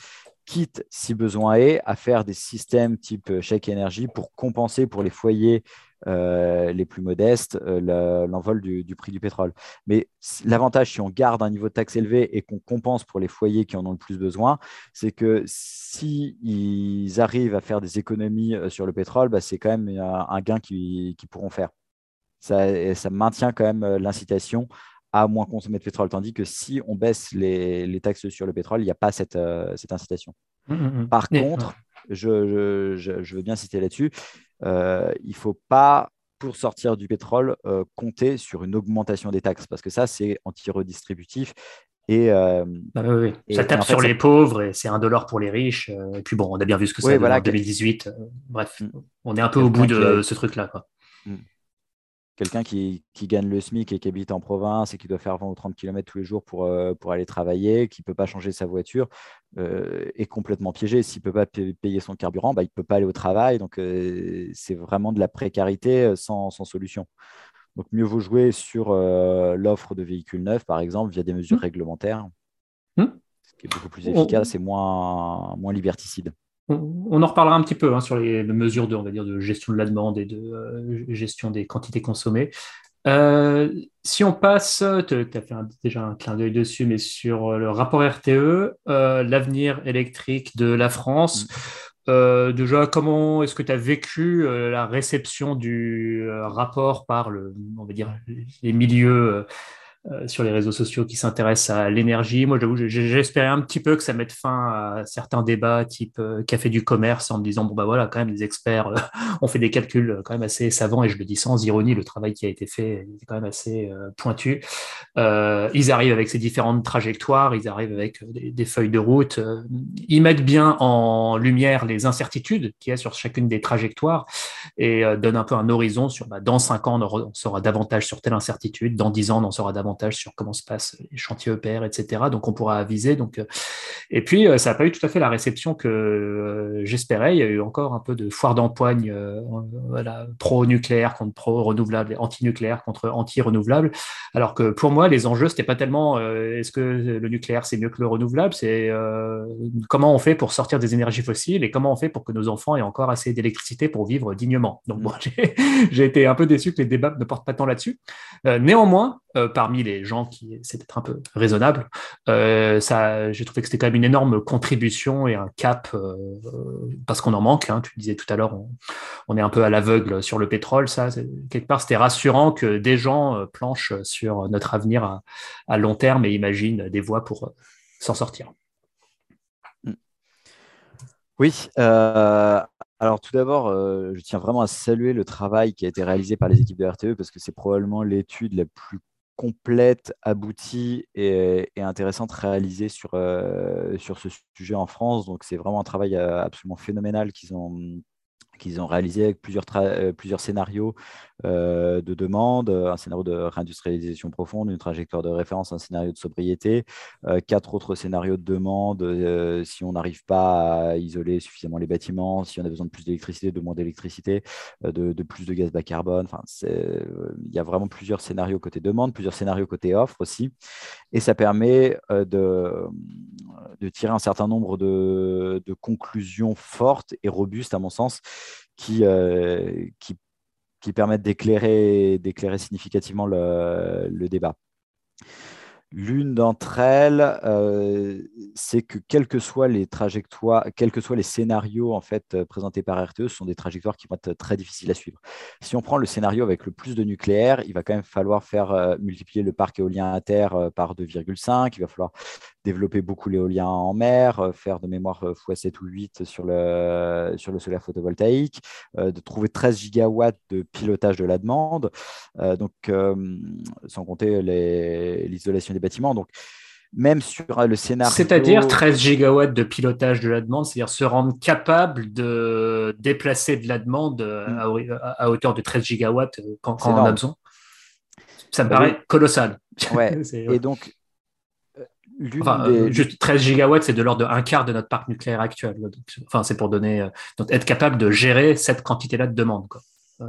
quitte, si besoin est, à faire des systèmes type chèque énergie pour compenser pour les foyers les plus modestes l'envol du, du, prix du pétrole. Mais l'avantage, si on garde un niveau de taxe élevé et qu'on compense pour les foyers qui en ont le plus besoin, c'est que s'ils arrivent à faire des économies sur le pétrole, bah, c'est quand même un, gain qu'ils pourront faire. Ça, ça maintient quand même l'incitation à moins consommer de pétrole. Tandis que si on baisse les, taxes sur le pétrole, il n'y a pas cette, euh, incitation. Mmh, mmh, mmh. Par contre, je, veux bien citer là-dessus, euh, il ne faut pas, pour sortir du pétrole, euh, compter sur une augmentation des taxes, parce que ça, c'est anti-redistributif. Et, bah ça tape sur les pauvres et c'est un dollar pour les riches. et puis bon, on a bien vu ce que c'est en 2018. bref, on est un peu au bout de ce truc-là quelqu'un qui, gagne le SMIC et qui habite en province et qui doit faire 20 ou 30 km tous les jours pour, euh, pour aller travailler, qui ne peut pas changer sa voiture, euh, est complètement piégé. S'il ne peut pas payer son carburant, bah, il ne peut pas aller au travail. Donc, euh, c'est vraiment de la précarité sans, solution. Donc, mieux vaut jouer sur l'offre de véhicules neufs, par exemple, via des mesures mmh. réglementaires, mmh. ce qui est beaucoup plus efficace et moins, moins liberticide. On, en reparlera un petit peu hein, sur les, mesures de, on va dire, de gestion de la demande et de euh, gestion des quantités consommées. Euh, si on passe, tu as fait déjà un clin d'œil dessus, mais sur euh, le rapport RTE, l'avenir électrique de la France, mm. déjà, comment est-ce que tu as vécu la réception du rapport par le, on va dire, les milieux euh, sur les réseaux sociaux qui s'intéressent à l'énergie. Moi, j'avoue, j'espérais un petit peu que ça mette fin à certains débats type euh, café du commerce en me disant, bon, bah voilà, quand même, les experts euh, ont fait des calculs quand même assez savants et je le dis sans ironie, le travail qui a été fait est quand même assez pointu. ils arrivent avec ces différentes trajectoires, ils arrivent avec des, feuilles de route, ils mettent bien en lumière les incertitudes qu'il y a sur chacune des trajectoires et donnent un peu un horizon sur, bah, dans cinq ans, on, on saura davantage sur telle incertitude, dans dix ans, on en saura davantage sur comment se passent les chantiers EPR, etc. Donc on pourra aviser. Donc, euh, et puis euh, ça n'a pas eu tout à fait la réception que euh, j'espérais. Il y a eu encore un peu de foire d'empoigne voilà, pro-nucléaire contre pro-renouvelable, anti-nucléaire contre anti-renouvelable. Alors que pour moi, les enjeux, c'était pas tellement est-ce que le nucléaire c'est mieux que le renouvelable, c'est comment on fait pour sortir des énergies fossiles et comment on fait pour que nos enfants aient encore assez d'électricité pour vivre dignement? Donc bon, j'ai été un peu déçu que les débats ne portent pas tant là-dessus. néanmoins, parmi les gens qui c'est d'être un peu raisonnable. Euh, ça, j'ai trouvé que c'était quand même une énorme contribution et un cap euh, parce qu'on en manque. Hein. tu disais tout à l'heure, on, est un peu à l'aveugle sur le pétrole. Ça, quelque part, c'était rassurant que des gens euh, planchent sur notre avenir à, long terme et imaginent des voies pour s'en sortir. Oui. alors tout d'abord, je tiens vraiment à saluer le travail qui a été réalisé par les équipes de RTE parce que c'est probablement l'étude la plus complète, aboutie et, intéressante réalisée sur, euh, sur ce sujet en France. Donc c'est vraiment un travail euh, absolument phénoménal qu'ils ont, qu'ils ont réalisé avec plusieurs, euh, plusieurs scénarios euh, de demande, un scénario de réindustrialisation profonde, une trajectoire de référence, un scénario de sobriété, euh, quatre autres scénarios de demande si on n'arrive pas à isoler suffisamment les bâtiments, si on a besoin de plus d'électricité, de moins d'électricité, de, plus de gaz bas carbone. Enfin, il y a vraiment plusieurs scénarios côté demande, plusieurs scénarios côté offre aussi. Et ça permet de, de tirer un certain nombre de, de conclusions fortes et robustes, à mon sens, qui, euh, qui, qui, permettent d'éclairer significativement le, le débat. L'une d'entre elles, euh, c'est que quels que soient les trajectoires, quels que soient les scénarios en fait euh, présentés par RTE, ce sont des trajectoires qui vont être très difficiles à suivre. Si on prend le scénario avec le plus de nucléaire, il va quand même falloir faire multiplier le parc éolien à terre par 2,5. Il va falloir développer beaucoup l'éolien en mer, euh, faire de mémoire x7 ou 8 sur le, sur le solaire photovoltaïque, euh, de trouver 13 gigawatts de pilotage de la demande, euh, donc, sans compter l'isolation des bâtiments. Donc, même sur le scénario. C'est-à-dire 13 gigawatts de pilotage de la demande, c'est-à-dire se rendre capable de déplacer de la demande mm. à, hauteur de 13 gigawatts quand, on en a besoin. Ça me paraît colossal. Ouais. Et donc, Enfin, euh, juste 13 gigawatts, c'est de l'ordre d'un quart de notre parc nucléaire actuel. enfin, c'est pour donner, euh, donc être capable de gérer cette quantité-là de demande. Quoi. Euh,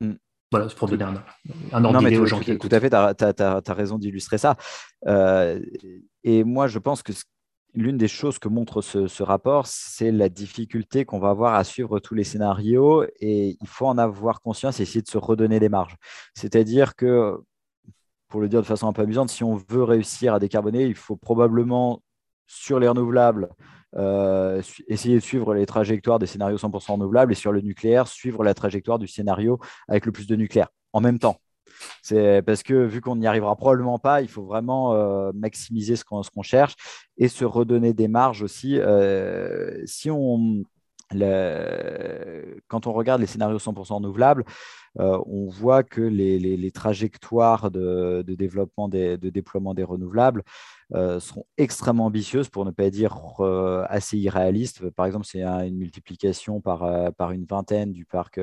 mm. Voilà, c'est pour donner un, un ordre d'idée aux gens qui Tout à fait, tu as, raison d'illustrer ça. et moi, je pense que l'une des choses que montre ce, rapport, c'est la difficulté qu'on va avoir à suivre tous les scénarios et il faut en avoir conscience et essayer de se redonner des marges. C'est-à-dire que, pour le dire de façon un peu amusante, si on veut réussir à décarboner, il faut probablement, sur les renouvelables, euh, essayer de suivre les trajectoires des scénarios 100% renouvelables et sur le nucléaire, suivre la trajectoire du scénario avec le plus de nucléaire en même temps. C'est parce que vu qu'on n'y arrivera probablement pas, il faut vraiment euh, maximiser ce qu'on cherche et se redonner des marges aussi. Euh, si on, quand on regarde les scénarios 100% renouvelables, euh, on voit que les, trajectoires de, développement, de déploiement des renouvelables euh, seront extrêmement ambitieuses, pour ne pas dire euh, assez irréalistes. Par exemple, c'est une multiplication par, par une vingtaine du parc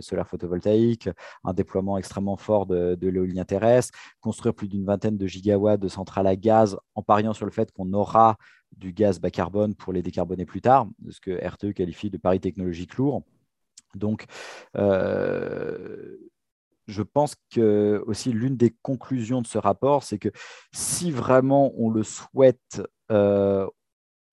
solaire photovoltaïque, un déploiement extrêmement fort de l'éolien terrestre, construire plus d'une vingtaine de gigawatts de centrales à gaz en pariant sur le fait qu'on aura du gaz bas carbone pour les décarboner plus tard, ce que RTE qualifie de pari technologique lourd. Donc, euh, je pense que aussi l'une des conclusions de ce rapport, c'est que si vraiment on le souhaite, euh,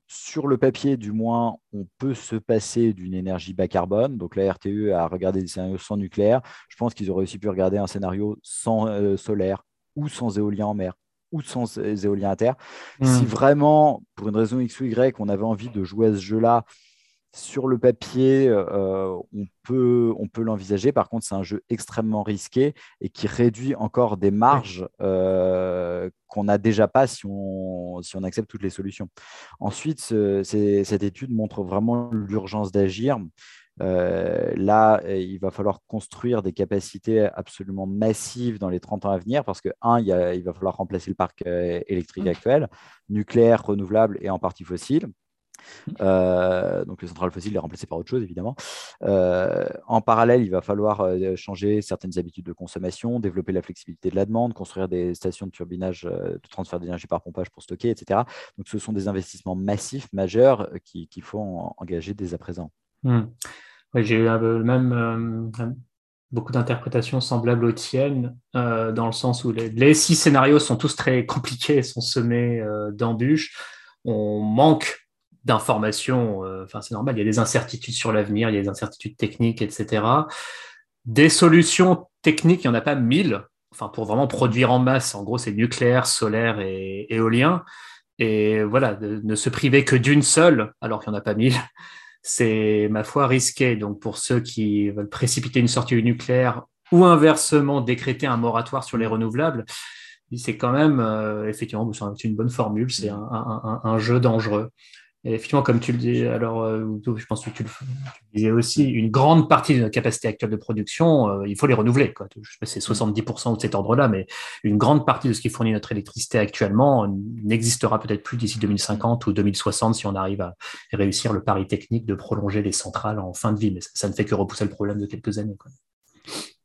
sur le papier, du moins, on peut se passer d'une énergie bas carbone. Donc la RTE a regardé des scénarios sans nucléaire. Je pense qu'ils auraient aussi pu regarder un scénario sans euh, solaire ou sans éolien en mer ou sans éolien à terre. Si hmm. vraiment, pour une raison X ou Y, on avait envie de jouer à ce jeu-là, sur le papier, euh, on peut, on peut l'envisager. Par contre, c'est un jeu extrêmement risqué et qui réduit encore des marges euh, qu'on n'a déjà pas si on, si on accepte toutes les solutions. Ensuite, cette étude montre vraiment l'urgence d'agir. Euh, là, il va falloir construire des capacités absolument massives dans les 30 ans à venir parce que, un, il, va falloir remplacer le parc électrique mmh. actuel, nucléaire, renouvelable et en partie fossile. Euh, donc les centrales fossiles, les remplacer par autre chose, évidemment. Euh, en parallèle, il va falloir euh, changer certaines habitudes de consommation, développer la flexibilité de la demande, construire des stations de turbinage, de transfert d'énergie par pompage pour stocker, etc. Donc ce sont des investissements massifs, majeurs, qu'il qui faut engager dès à présent. J'ai eu même beaucoup d'interprétations semblables aux tiennes, dans le sens où les, six scénarios sont tous très compliqués, sont semés d'embûches. On manque d'informations. Euh, enfin, c'est normal, il y a des incertitudes sur l'avenir, il y a des incertitudes techniques, etc. Des solutions techniques, il n'y en a pas mille. Enfin, pour vraiment produire en masse, en gros, c'est nucléaire, solaire et éolien. Et voilà, ne se priver que d'une seule, alors qu'il n'y en a pas mille, c'est, ma foi, risqué. Donc, pour ceux qui veulent précipiter une sortie du nucléaire ou inversement décréter un moratoire sur les renouvelables, c'est quand même, euh, effectivement, c'est une bonne formule, c'est un, jeu dangereux. Et effectivement, comme tu le dis, alors euh, je pense que tu le, disais aussi, une grande partie de notre capacité actuelle de production, euh, il faut les renouveler. Quoi. Je sais pas si c'est 70% de cet ordre-là, mais une grande partie de ce qui fournit notre électricité actuellement n'existera peut-être plus d'ici 2050 ou 2060 si on arrive à réussir le pari technique de prolonger les centrales en fin de vie. Mais ça, ne fait que repousser le problème de quelques années. Quoi.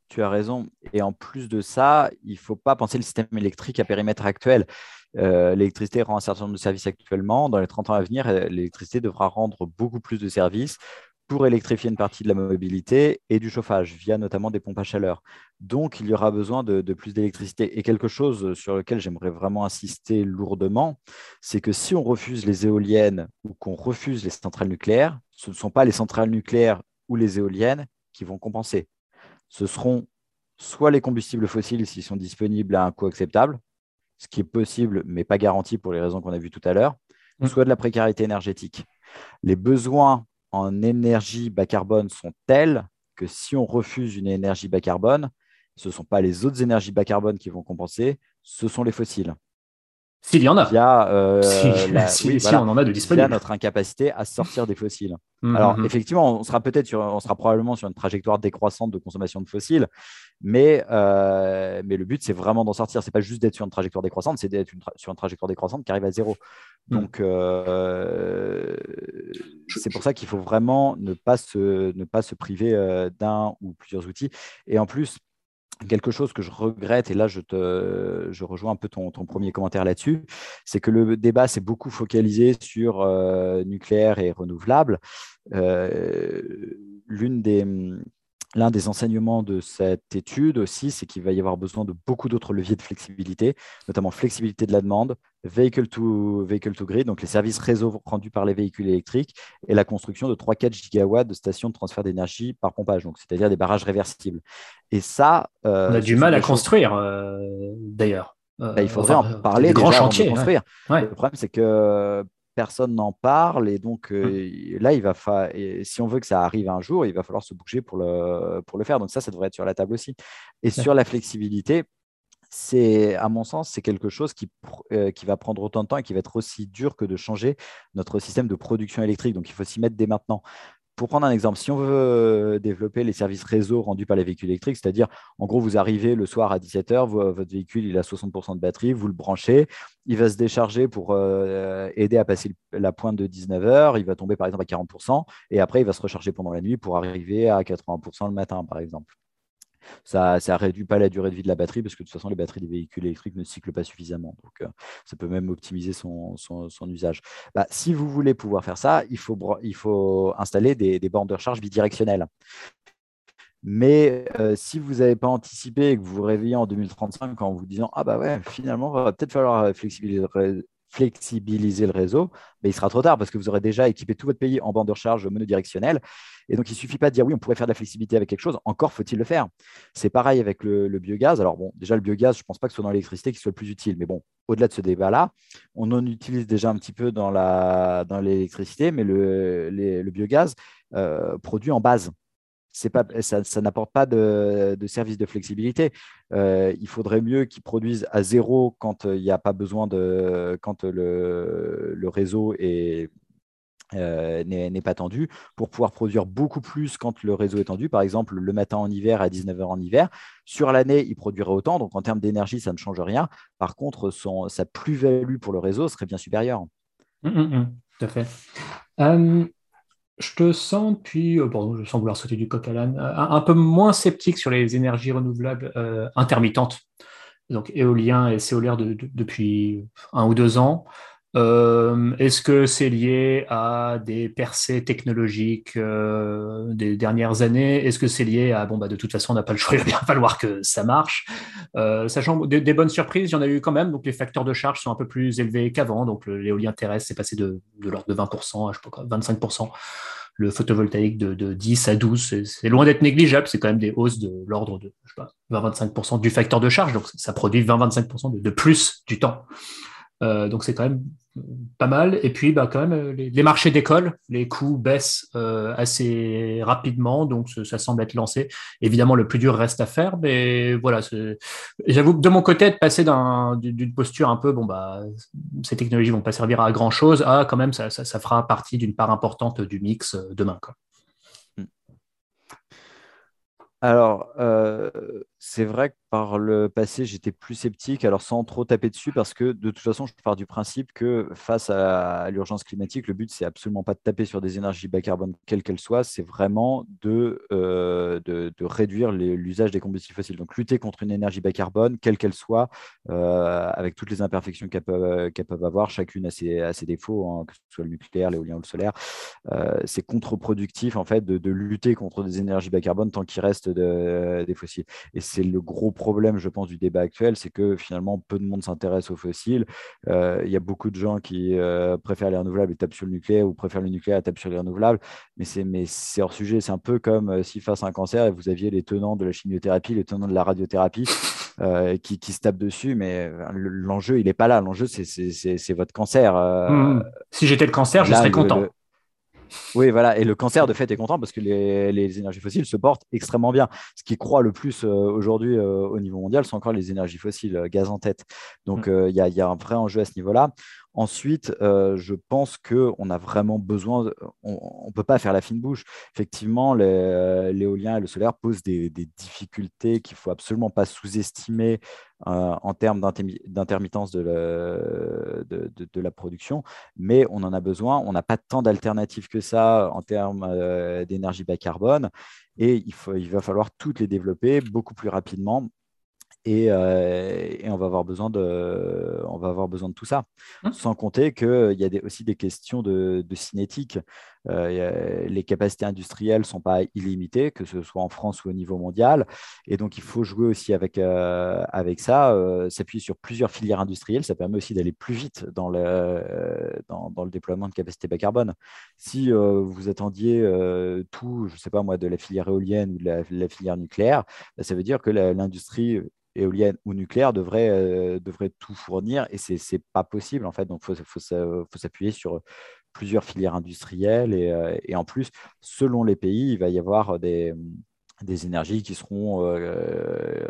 Tu as raison. Et en plus de ça, il ne faut pas penser le système électrique à périmètre actuel. Euh, l'électricité rend un certain nombre de services actuellement. Dans les 30 ans à venir, euh, l'électricité devra rendre beaucoup plus de services pour électrifier une partie de la mobilité et du chauffage, via notamment des pompes à chaleur. Donc, il y aura besoin de, plus d'électricité. Et quelque chose sur lequel j'aimerais vraiment insister lourdement, c'est que si on refuse les éoliennes ou qu'on refuse les centrales nucléaires, ce ne sont pas les centrales nucléaires ou les éoliennes qui vont compenser. Ce seront soit les combustibles fossiles s'ils sont disponibles à un coût acceptable, ce qui est possible, mais pas garanti pour les raisons qu'on a vues tout à l'heure, mm. soit de la précarité énergétique. Les besoins en énergie bas carbone sont tels que si on refuse une énergie bas carbone, ce ne sont pas les autres énergies bas carbone qui vont compenser, ce sont les fossiles. S'il y en a. Il y a si, on en a de disponible. notre incapacité à sortir des fossiles. Mm, Alors, mm, effectivement, on sera peut-être on sera probablement sur une trajectoire décroissante de consommation de fossiles, mais, euh, mais le but, c'est vraiment d'en sortir. Ce n'est pas juste d'être sur une trajectoire décroissante, c'est d'être sur une trajectoire décroissante qui arrive à zéro. Hmm. Donc, euh, c'est pour ça qu'il faut vraiment ne pas se, ne pas se priver euh, d'un ou plusieurs outils. Et en plus, quelque chose que je regrette, et là je, te, je rejoins un peu ton, ton premier commentaire là-dessus, c'est que le débat s'est beaucoup focalisé sur nucléaire et renouvelable. L'une des l'un des enseignements de cette étude aussi, c'est qu'il va y avoir besoin de beaucoup d'autres leviers de flexibilité, notamment flexibilité de la demande, vehicle to, vehicle to grid, donc les services réseau rendus par les véhicules électriques, et la construction de 3-4 gigawatts de stations de transfert d'énergie par pompage, donc c'est-à-dire des barrages réversibles. Et ça, euh, on a du mal à construire, euh, d'ailleurs. Bah, il faudrait en parler. Des grands chantiers. construire. Le problème, c'est que personne n'en parle et donc mmh. là, il va si on veut que ça arrive un jour, il va falloir se bouger pour le, pour le faire. Donc ça, ça devrait être sur la table aussi. Et sur la flexibilité, c'est, à mon sens, c'est quelque chose qui, euh, qui va prendre autant de temps et qui va être aussi dur que de changer notre système de production électrique. Donc il faut s'y mettre dès maintenant pour prendre un exemple, si on veut développer les services réseau rendus par les véhicules électriques, c'est-à-dire, en gros, vous arrivez le soir à 17h, votre véhicule il a 60% de batterie, vous le branchez, il va se décharger pour euh, aider à passer la pointe de 19h, il va tomber par exemple à 40%, et après, il va se recharger pendant la nuit pour arriver à 80% le matin, par exemple. Ça ne réduit pas la durée de vie de la batterie parce que de toute façon, les batteries des véhicules électriques ne cyclent pas suffisamment. Donc, euh, ça peut même optimiser son, usage. Bah, si vous voulez pouvoir faire ça, il faut, il faut installer des, bornes de recharge bidirectionnelles. Mais euh, si vous n'avez pas anticipé et que vous vous réveillez en 2035 en vous disant Ah bah ouais, finalement, va peut-être falloir flexibiliser, flexibiliser le réseau, mais il sera trop tard parce que vous aurez déjà équipé tout votre pays en bande de recharge monodirectionnelle. Et donc, il ne suffit pas de dire oui, on pourrait faire de la flexibilité avec quelque chose, encore faut-il le faire. C'est pareil avec le, biogaz. Alors, bon, déjà, le biogaz, je ne pense pas que ce soit dans l'électricité qui soit le plus utile, mais bon, au-delà de ce débat-là, on en utilise déjà un petit peu dans l'électricité, dans mais le, biogaz euh, produit en base pas, ça, n'apporte pas de, service de flexibilité. Euh, il faudrait mieux qu'ils produisent à zéro quand euh, il n'y a pas besoin de, quand le, réseau est, euh, n'est pas tendu, pour pouvoir produire beaucoup plus quand le réseau est tendu. Par exemple, le matin en hiver à 19h en hiver. Sur l'année, il produirait autant, donc en termes d'énergie, ça ne change rien. Par contre, son, sa plus-value pour le réseau serait bien supérieure. Mmh, mmh, mmh. tout à fait. Je te sens, puis, euh, bon, je sens vouloir sauter du coq à l'âne, euh, un, peu moins sceptique sur les énergies renouvelables euh, intermittentes, donc éolien et céolaire depuis un ou deux ans. Euh, est-ce que c'est lié à des percées technologiques euh, des dernières années? Est-ce que c'est lié à bon bah de toute façon on n'a pas le choix, il va bien falloir que ça marche. Euh, sachant des, bonnes surprises, il y en a eu quand même. Donc les facteurs de charge sont un peu plus élevés qu'avant. Donc l'éolien terrestre c'est passé de, l'ordre de 20% à je sais pas 25%. Le photovoltaïque de, 10 à 12, c'est loin d'être négligeable. C'est quand même des hausses de l'ordre de 20-25% du facteur de charge. Donc ça produit 20-25% de, plus du temps. Donc c'est quand même pas mal. Et puis, bah, quand même, euh, les, marchés d'école, les coûts baissent euh, assez rapidement, donc ça semble être lancé. Évidemment, le plus dur reste à faire, mais voilà. J'avoue que de mon côté, de passer d'une posture un peu, bon, bah, ces technologies vont pas servir à grand chose, à quand même, ça, ça, fera partie d'une part importante du mix euh, demain. Quoi. Alors, c'est vrai que par le passé, j'étais plus sceptique, alors sans trop taper dessus, parce que de toute façon, je pars du principe que face à l'urgence climatique, le but, c'est absolument pas de taper sur des énergies bas carbone, quelles qu'elles soient, c'est vraiment de, euh, de, réduire l'usage des combustibles fossiles. Donc, lutter contre une énergie bas carbone, quelle qu'elle soit, euh, avec toutes les imperfections qu'elles peuvent, peuvent, avoir, chacune a ses, défauts, hein, que ce soit le nucléaire, l'éolien ou le solaire, euh, c'est contre-productif, en fait, de, de, lutter contre des énergies bas carbone tant qu'il reste des fossiles. C'est le gros problème, je pense, du débat actuel, c'est que finalement, peu de monde s'intéresse aux fossiles. Euh, il y a beaucoup de gens qui euh, préfèrent les renouvelables et tapent sur le nucléaire ou préfèrent le nucléaire et tapent sur les renouvelables. Mais c'est, mais c'est hors sujet. C'est un peu comme euh, si face à un cancer, vous aviez les tenants de la chimiothérapie, les tenants de la radiothérapie. qui, qui, se tapent dessus, mais l'enjeu, il n'est pas là. L'enjeu, c'est, c'est, c'est, votre cancer. Mmh, mmh. Si j'étais le cancer, je serais content. Oui, voilà. Et le cancer, de fait, est content parce que les, énergies fossiles se portent extrêmement bien. Ce qui croît le plus euh, aujourd'hui euh, au niveau mondial, sont encore les énergies fossiles, euh, gaz en tête. Donc, mm. il y, a un vrai enjeu à ce niveau-là. Ensuite, euh, je pense qu'on a vraiment besoin, on ne peut pas faire la fine bouche. Effectivement, l'éolien et le solaire posent des, difficultés qu'il ne faut absolument pas sous-estimer euh, en termes d'intermittence de, la production, mais on en a besoin. On n'a pas tant d'alternatives que ça en termes euh, d'énergie bas carbone et il va falloir toutes les développer beaucoup plus rapidement euh, et, on, va avoir besoin de, on va avoir besoin de tout ça. Mmh. Sans compter qu'il y a aussi des questions de, cinétique. les capacités industrielles ne sont pas illimitées, que ce soit en France ou au niveau mondial. Et donc, il faut jouer aussi avec, avec ça, s'appuyer sur plusieurs filières industrielles. Ça permet aussi d'aller plus vite dans le, dans, dans, le déploiement de capacités bas carbone. Si vous attendiez tout, je ne sais pas moi, de la filière éolienne ou de la, filière nucléaire, bah, ça veut dire que l'industrie éolienne ou nucléaire devrait, euh, devrait tout fournir et ce n'est pas possible en fait. Donc il faut, faut, s'appuyer sur plusieurs filières industrielles et, euh, et, en plus, selon les pays, il va y avoir des, des énergies qui seront, euh,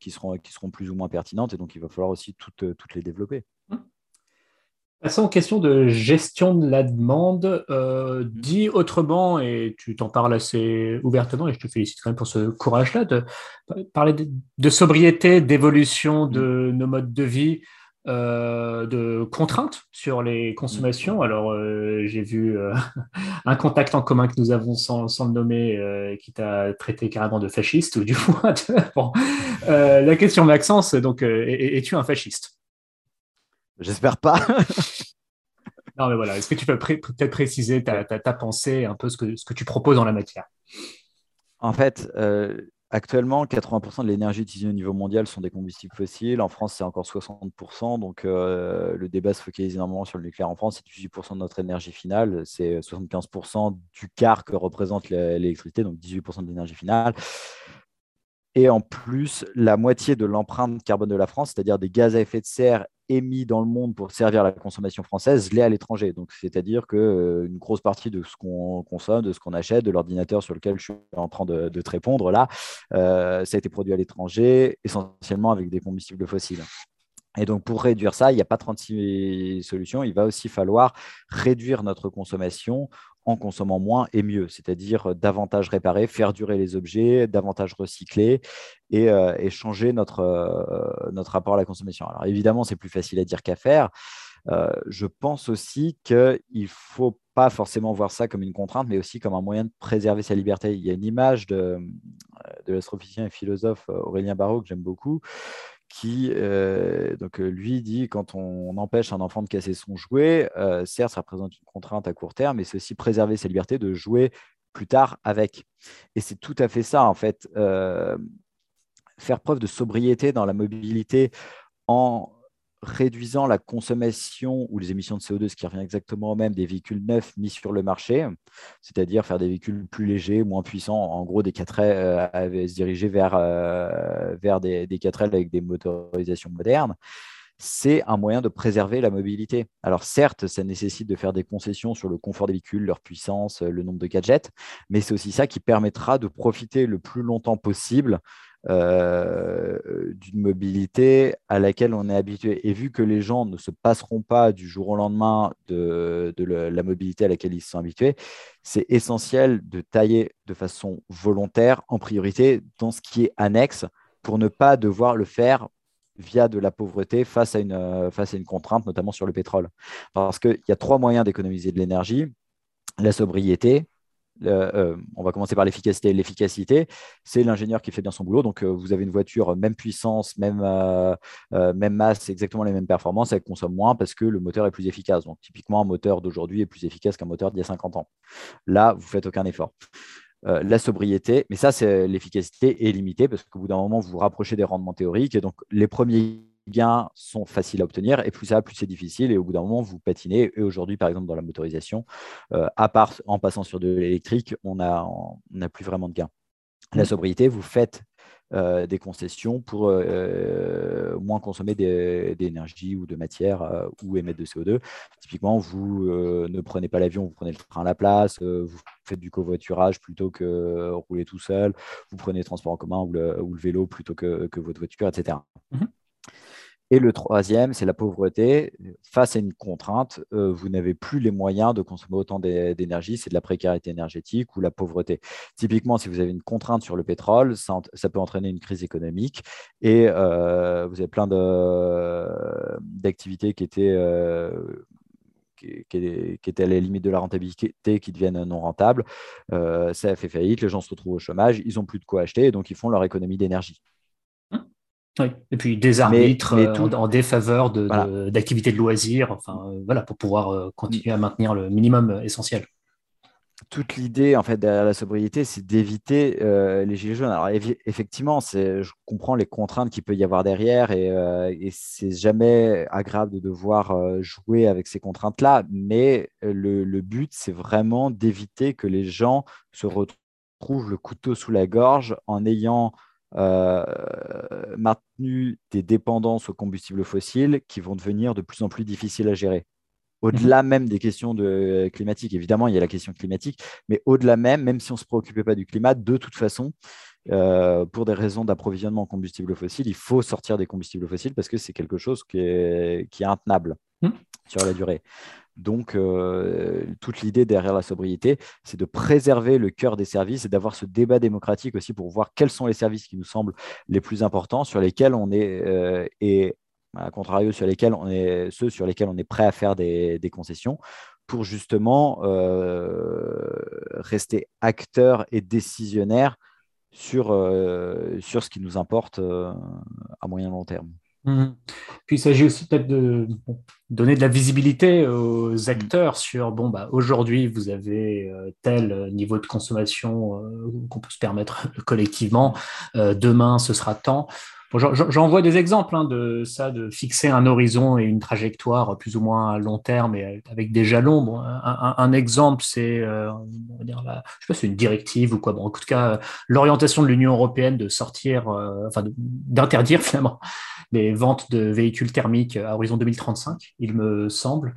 qui, seront, qui seront plus ou moins pertinentes et donc il va falloir aussi toutes, toutes les développer. Passons aux questions de gestion de la demande. Euh, dit autrement, et tu t'en parles assez ouvertement, et je te félicite quand même pour ce courage-là, de parler de, sobriété, d'évolution de nos modes de vie, euh, de contraintes sur les consommations. Alors, euh, j'ai vu un contact en commun que nous avons sans, le nommer qui t'a traité carrément de fasciste, ou du moins. Bon. la question, Maxence, donc, es-tu un fasciste? J'espère pas. non, mais voilà. Est-ce que tu peux peut-être préciser ta, pensée, un peu ce que, ce que tu proposes en la matière? En fait, euh, actuellement, 80% de l'énergie utilisée au niveau mondial sont des combustibles fossiles. En France, c'est encore 60%. Donc, euh, le débat se focalise énormément sur le nucléaire en France. C'est 18% de notre énergie finale. C'est 75% du quart que représente l'électricité, donc 18% de l'énergie finale. Et en plus, la moitié de l'empreinte carbone de la France, c'est-à-dire des gaz à effet de serre émis dans le monde pour servir la consommation française l'est à l'étranger. C'est-à-dire qu'une euh, grosse partie de ce qu'on consomme, de ce qu'on achète, de l'ordinateur sur lequel je suis en train de, te répondre là, euh, ça a été produit à l'étranger, essentiellement avec des combustibles fossiles. Et donc, pour réduire ça, il n'y a pas 36 solutions. Il va aussi falloir réduire notre consommation en consommant moins et mieux, c'est-à-dire davantage réparer, faire durer les objets, davantage recycler et, euh, changer notre, euh, notre rapport à la consommation. Alors évidemment, c'est plus facile à dire qu'à faire. Euh, je pense aussi qu'il ne faut pas forcément voir ça comme une contrainte, mais aussi comme un moyen de préserver sa liberté. Il y a une image de, de l'astrophysicien et philosophe Aurélien Barraud que j'aime beaucoup, qui, euh, donc, euh, lui, dit quand on, empêche un enfant de casser son jouet, euh, certes, ça représente une contrainte à court terme, mais c'est aussi préserver sa liberté de jouer plus tard avec. Et c'est tout à fait ça, en fait. faire preuve de sobriété dans la mobilité en réduisant la consommation ou les émissions de CO2, ce qui revient exactement au même, des véhicules neufs mis sur le marché, c'est-à-dire faire des véhicules plus légers, moins puissants, en gros des 4 euh, se diriger vers, euh, vers des, des 4 avec des motorisations modernes c'est un moyen de préserver la mobilité. Alors certes, ça nécessite de faire des concessions sur le confort des véhicules, leur puissance, le nombre de gadgets, mais c'est aussi ça qui permettra de profiter le plus longtemps possible euh, d'une mobilité à laquelle on est habitué. Et vu que les gens ne se passeront pas du jour au lendemain de, la mobilité à laquelle ils sont habitués, c'est essentiel de tailler de façon volontaire en priorité dans ce qui est annexe pour ne pas devoir le faire via de la pauvreté face à une, face à une contrainte, notamment sur le pétrole. Parce qu'il y a trois moyens d'économiser de l'énergie. La sobriété, euh, on va commencer par l'efficacité. L'efficacité, c'est l'ingénieur qui fait bien son boulot. Donc, euh, vous avez une voiture, même puissance, même, euh, même masse, exactement les mêmes performances, elle consomme moins parce que le moteur est plus efficace. Donc, typiquement, un moteur d'aujourd'hui est plus efficace qu'un moteur d'il y a 50 ans. Là, vous ne faites aucun effort. la sobriété, mais ça, c'est l'efficacité est limitée parce qu'au bout d'un moment, vous vous rapprochez des rendements théoriques et donc les premiers gains sont faciles à obtenir et plus ça plus c'est difficile et au bout d'un moment vous patinez et aujourd'hui par exemple dans la motorisation euh, à part en passant sur de l'électrique on n'a plus vraiment de gains la mmh. sobriété vous faites euh, des concessions pour euh, moins consommer d'énergie ou de matière ou émettre de CO2. Typiquement, vous ne prenez pas l'avion, vous prenez le train à la place, vous faites du covoiturage plutôt que rouler tout seul, vous prenez le transport en commun ou le, vélo plutôt que, votre voiture, etc. Et le troisième, c'est la pauvreté. Face à une contrainte, euh, vous n'avez plus les moyens de consommer autant d'énergie, c'est de la précarité énergétique ou la pauvreté. Typiquement, si vous avez une contrainte sur le pétrole, ça, peut entraîner une crise économique et euh, vous avez plein d'activités qui étaient... Euh, qui, étaient à la limite de la rentabilité, qui deviennent non rentables. ça fait faillite, les gens se retrouvent au chômage, ils n'ont plus de quoi acheter, et donc ils font leur économie d'énergie. Et puis des arbitres euh, en, défaveur d'activités de, loisirs, enfin, euh, voilà, pour pouvoir euh, continuer à maintenir le minimum essentiel. toute l'idée en fait derrière la sobriété, c'est d'éviter euh, les gilets jaunes. Alors effectivement, je comprends les contraintes qu'il peut y avoir derrière et, euh, et c'est jamais agréable de devoir euh, jouer avec ces contraintes-là. Mais le, le but, c'est vraiment d'éviter que les gens se retrouvent le couteau sous la gorge en ayant maintenu des dépendances aux combustibles fossiles qui vont devenir de plus en plus difficiles à gérer. Au-delà mhm. même des questions de, euh, climatiques, évidemment, il y a la question climatique, mais au-delà même, même si on ne se préoccupait pas du climat, de toute façon, euh, pour des raisons d'approvisionnement en combustibles fossiles, il faut sortir des combustibles fossiles parce que c'est quelque chose qui est, qui est intenable mhm. Sur la durée. Donc, euh, toute l'idée derrière la sobriété, c'est de préserver le cœur des services et d'avoir ce débat démocratique aussi pour voir quels sont les services qui nous semblent les plus importants, sur lesquels on est, et à contrario sur lesquels on est, ceux sur lesquels on est prêt à faire des, concessions pour justement euh, rester acteur et décisionnaire sur, euh, sur ce qui nous importe euh, à moyen long terme. Mmh. Puis il s'agit aussi peut-être de donner de la visibilité aux acteurs sur bon bah aujourd'hui vous avez tel niveau de consommation qu'on peut se permettre collectivement, demain ce sera tant. J'en vois des exemples hein, de ça, de fixer un horizon et une trajectoire plus ou moins à long terme et avec des jalons. un, exemple, c'est, euh, je sais pas, c'est une directive ou quoi. Bon, en tout cas, l'orientation de l'Union européenne de sortir, euh, enfin, d'interdire finalement les ventes de véhicules thermiques à horizon 2035, il me semble.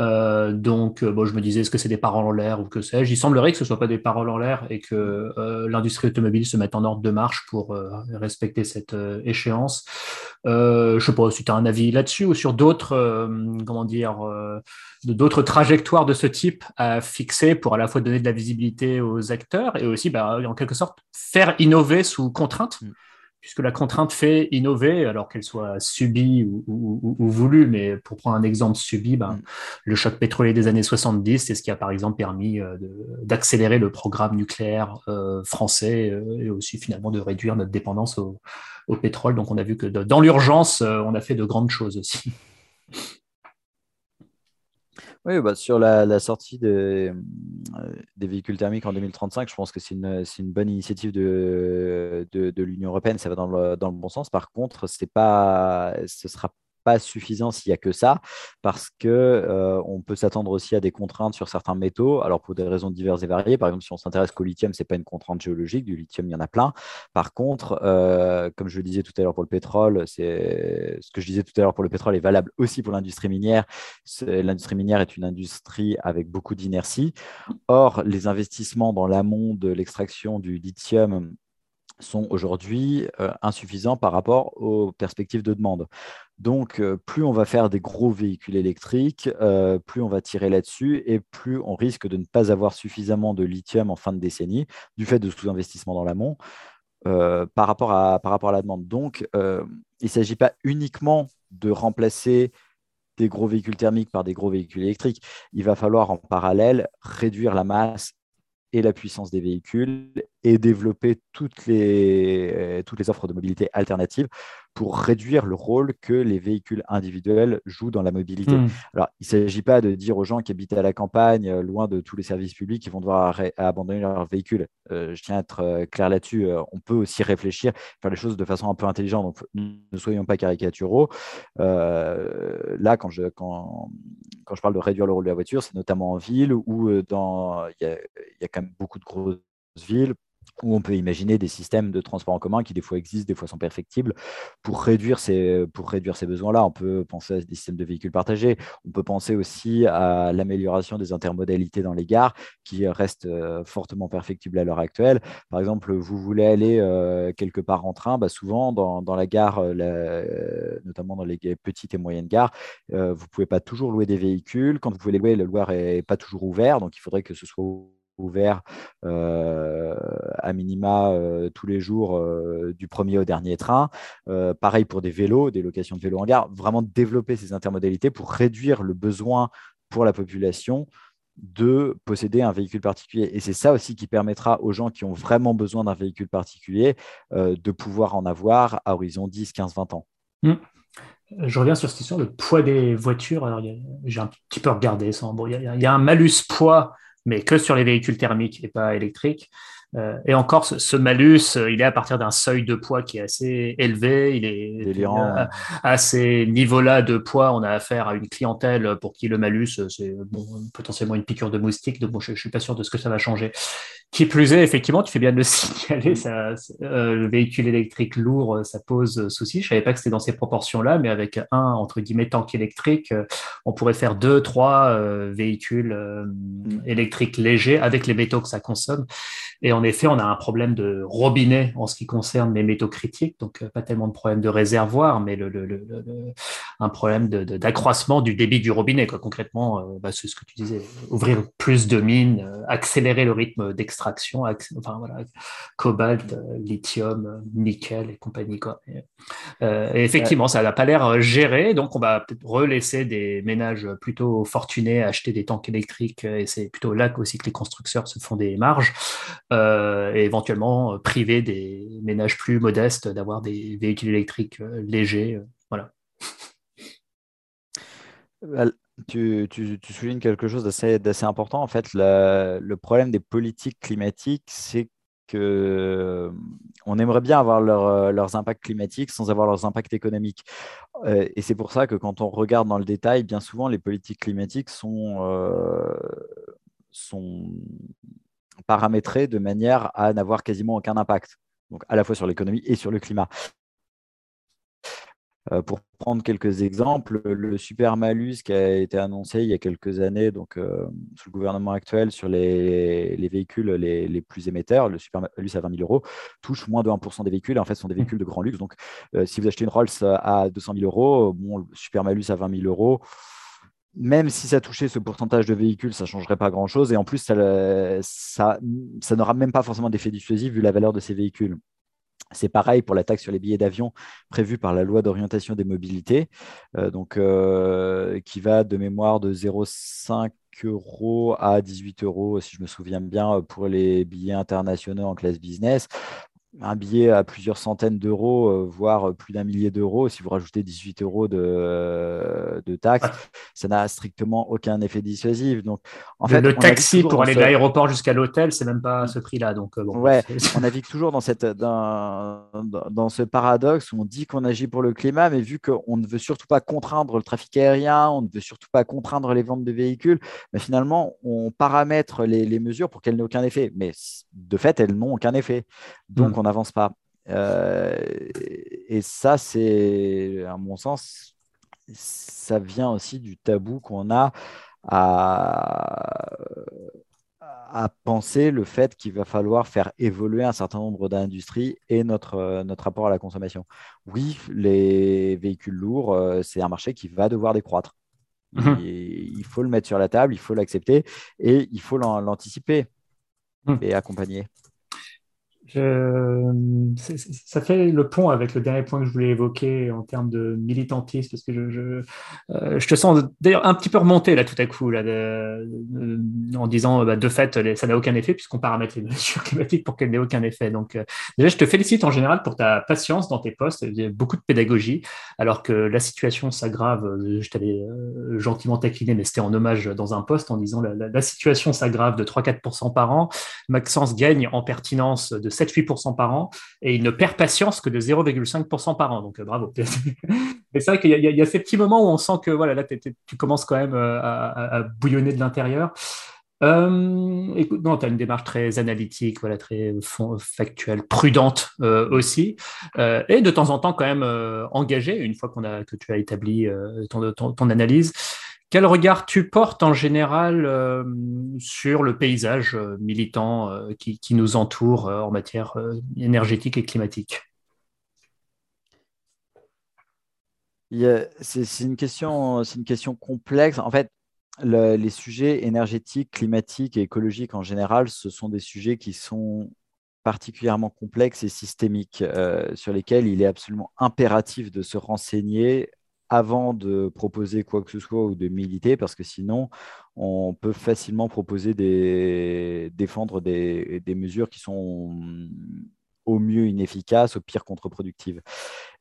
Euh, donc, euh, bon, je me disais, est-ce que c'est des paroles en l'air ou que sais-je? Il semblerait que ce ne soit pas des paroles en l'air et que euh, l'industrie automobile se mette en ordre de marche pour respecter cette échéance. je ne sais pas si tu as un avis là-dessus ou sur d'autres, comment dire, d'autres trajectoires de ce type à fixer pour à la fois donner de la visibilité aux acteurs et aussi, bah, en quelque sorte, faire innover sous contrainte. Puisque la contrainte fait innover, alors qu'elle soit subie ou, voulue, mais pour prendre un exemple subi, ben, mm. le choc pétrolier des années 70, c'est ce qui a par exemple permis euh, d'accélérer le programme nucléaire euh, français euh, et aussi finalement de réduire notre dépendance au, au pétrole. Donc on a vu que dans l'urgence, on a fait de grandes choses aussi. Oui, bah, sur la, sortie euh, des véhicules thermiques en 2035, je pense que c'est une, bonne initiative de, de, l'Union européenne, ça va dans le, dans le, bon sens. Par contre, c'est pas, ce sera pas suffisant s'il n'y a que ça, parce que euh, on peut s'attendre aussi à des contraintes sur certains métaux, alors pour des raisons diverses et variées. Par exemple, si on s'intéresse qu'au lithium, ce n'est pas une contrainte géologique, du lithium, il y en a plein. Par contre, euh, comme je le disais tout à l'heure pour le pétrole, c'est ce que je disais tout à l'heure pour le pétrole est valable aussi pour l'industrie minière. L'industrie minière est une industrie avec beaucoup d'inertie. Or, les investissements dans l'amont de l'extraction du lithium sont aujourd'hui euh, insuffisants par rapport aux perspectives de demande. Donc, euh, plus on va faire des gros véhicules électriques, euh, plus on va tirer là-dessus et plus on risque de ne pas avoir suffisamment de lithium en fin de décennie du fait de sous-investissement dans l'amont par, rapport à, par rapport à la demande. Donc, il ne s'agit pas uniquement de remplacer des gros véhicules thermiques par des gros véhicules électriques. Il va falloir en parallèle réduire la masse et la puissance des véhicules et développer toutes les, toutes les offres de mobilité alternatives pour réduire le rôle que les véhicules individuels jouent dans la mobilité. Hmm. Alors, il ne s'agit pas de dire aux gens qui habitent à la campagne, euh, loin de tous les services publics, qu'ils vont devoir abandonner leur véhicule. Euh, je tiens à être euh, clair là-dessus. on peut aussi réfléchir, faire les choses de façon un peu intelligente. Donc, ne soyons pas caricaturaux. là, quand je, quand, quand je parle de réduire le rôle de la voiture, c'est notamment en ville où il y, a, y a quand même beaucoup de grosses villes où on peut imaginer des systèmes de transport en commun qui des fois existent, des fois sont perfectibles, pour réduire ces, besoins-là. On peut penser à des systèmes de véhicules partagés, on peut penser aussi à l'amélioration des intermodalités dans les gares, qui restent euh, fortement perfectibles à l'heure actuelle. Par exemple, vous voulez aller euh, quelque part en train, bah souvent dans, dans, la gare, euh, notamment dans les petites et moyennes gares, vous ne pouvez pas toujours louer des véhicules. Quand vous pouvez les louer, le loueur n'est pas toujours ouvert, donc il faudrait que ce soit ouvert euh, à minima euh, tous les jours euh, du premier au dernier train. pareil pour des vélos, des locations de vélos en gare. Vraiment développer ces intermodalités pour réduire le besoin pour la population de posséder un véhicule particulier. Et c'est ça aussi qui permettra aux gens qui ont vraiment besoin d'un véhicule particulier de pouvoir en avoir à horizon 10, 15, 20 ans. Mmh. Je reviens sur cette question, le poids des voitures. J'ai un petit peu regardé ça. Bon, il y, a un malus poids mais que sur les véhicules thermiques et pas électriques. Euh, et encore, ce, malus, euh, il est à partir d'un seuil de poids qui est assez élevé. Il est euh, à, ces niveaux-là de poids, on a affaire à une clientèle pour qui le malus, c'est potentiellement une piqûre de moustique. Donc, bon, je, ne suis pas sûr de ce que ça va changer. Qui plus est, effectivement, tu fais bien de le signaler, ça, le véhicule électrique lourd, ça pose souci. Je savais pas que c'était dans ces proportions-là, mais avec un entre guillemets tank électrique, on pourrait faire deux, trois véhicules mm. électriques légers avec les métaux que ça consomme. Et en effet, on a un problème de robinet en ce qui concerne les métaux critiques, donc euh, pas tellement de problème de réservoir, mais un problème d'accroissement du débit du robinet. Concrètement, euh, bah, c'est ce que tu disais, ouvrir plus de mines, euh, accélérer le rythme d'extraction, cobalt, lithium, nickel et compagnie. Effectivement, ça n'a pas l'air géré, donc on va peut-être relaisser des ménages plutôt fortunés à acheter des tanks électriques, et c'est plutôt là aussi que les constructeurs se font des marges. Et éventuellement euh, priver des ménages plus modestes d'avoir des véhicules électriques euh, légers. voilà. Tu, soulignes quelque chose d'assez important. En fait, le problème des politiques climatiques, c'est que on aimerait bien avoir leurs impacts climatiques sans avoir leurs impacts économiques. et c'est pour ça que quand on regarde dans le détail, bien souvent, les politiques climatiques sont paramétré de manière à n'avoir quasiment aucun impact, donc à la fois sur l'économie et sur le climat. Euh, pour prendre quelques exemples, le super malus qui a été annoncé il y a quelques années, donc euh, sous le gouvernement actuel, sur les, véhicules les, plus émetteurs, le super malus à 20 000 euros, touche moins de 1% des véhicules. Et en fait, ce sont des véhicules de grand luxe. Donc, euh, si vous achetez une Rolls à 200 000 euros, bon, le super malus à 20 000 euros, même si ça touchait ce pourcentage de véhicules, ça ne changerait pas grand-chose. Et en plus, ça, n'aura même pas forcément d'effet dissuasif vu la valeur de ces véhicules. C'est pareil pour la taxe sur les billets d'avion prévue par la loi d'orientation des mobilités, euh, donc, euh, qui va de mémoire de 0,5 euros à 18 euros, si je me souviens bien, pour les billets internationaux en classe business un billet à plusieurs centaines d'euros, euh, voire plus d'un millier d'euros, si vous rajoutez 18 euros de, de taxes, ça n'a strictement aucun effet dissuasif. Donc, en fait, le taxi pour aller de l'aéroport jusqu'à l'hôtel, c'est même pas ce prix-là. Donc, euh, ouais, on navigue toujours dans, cette, dans, dans ce paradoxe où on dit qu'on agit pour le climat, mais vu qu'on ne veut surtout pas contraindre le trafic aérien, on ne veut surtout pas contraindre les ventes de véhicules, mais finalement, on paramètre les, les mesures pour qu'elles n'aient aucun effet. Mais de fait, elles n'ont aucun effet. Donc, hmm on n'avance pas. Euh, et ça, c'est, à mon sens, ça vient aussi du tabou qu'on a à, à penser le fait qu'il va falloir faire évoluer un certain nombre d'industries et notre, notre rapport à la consommation. Oui, les véhicules lourds, euh, c'est un marché qui va devoir décroître. Mhm. il faut le mettre sur la table, il faut l'accepter et il faut l'anticiper mhm. et accompagner ça fait le pont avec le dernier point que je voulais évoquer en termes de militantisme, parce que je, je, euh, te sens d'ailleurs un petit peu remonté là tout à coup, là, en disant bah, de fait, ça n'a aucun effet puisqu'on paramètre les mesures climatiques pour qu'elles n'aient aucun effet. Donc euh, déjà, je te félicite en général pour ta patience dans tes postes, beaucoup de pédagogie, alors que la situation s'aggrave, je t'avais euh, gentiment taquiné, mais c'était en hommage dans un poste en disant la, la situation s'aggrave de 3-4% par an, Maxence gagne en pertinence de 7-8% par an et il ne perd patience que de 0,5% par an. Donc euh, bravo. Mais c'est vrai qu'il y, a ces petits moments où on sent que voilà, là, tu commences quand même euh, à, bouillonner de l'intérieur. Euh, écoute, non, tu as une démarche très analytique, voilà, très factuelle, prudente aussi, et de temps en temps quand même engagée, une fois qu'on a, que tu as établi ton, ton, analyse. Quel regard tu portes en général euh, sur le paysage euh, militant euh, qui, nous entoure en matière énergétique et climatique? C'est une, question, une question complexe. En fait, les sujets énergétiques, climatiques et écologiques en général, ce sont des sujets qui sont particulièrement complexes et systémiques, sur lesquels il est absolument impératif de se renseigner avant de proposer quoi que ce soit ou de militer, parce que sinon, on peut facilement proposer des, défendre des, mesures qui sont au mieux inefficaces, au pire contre-productives.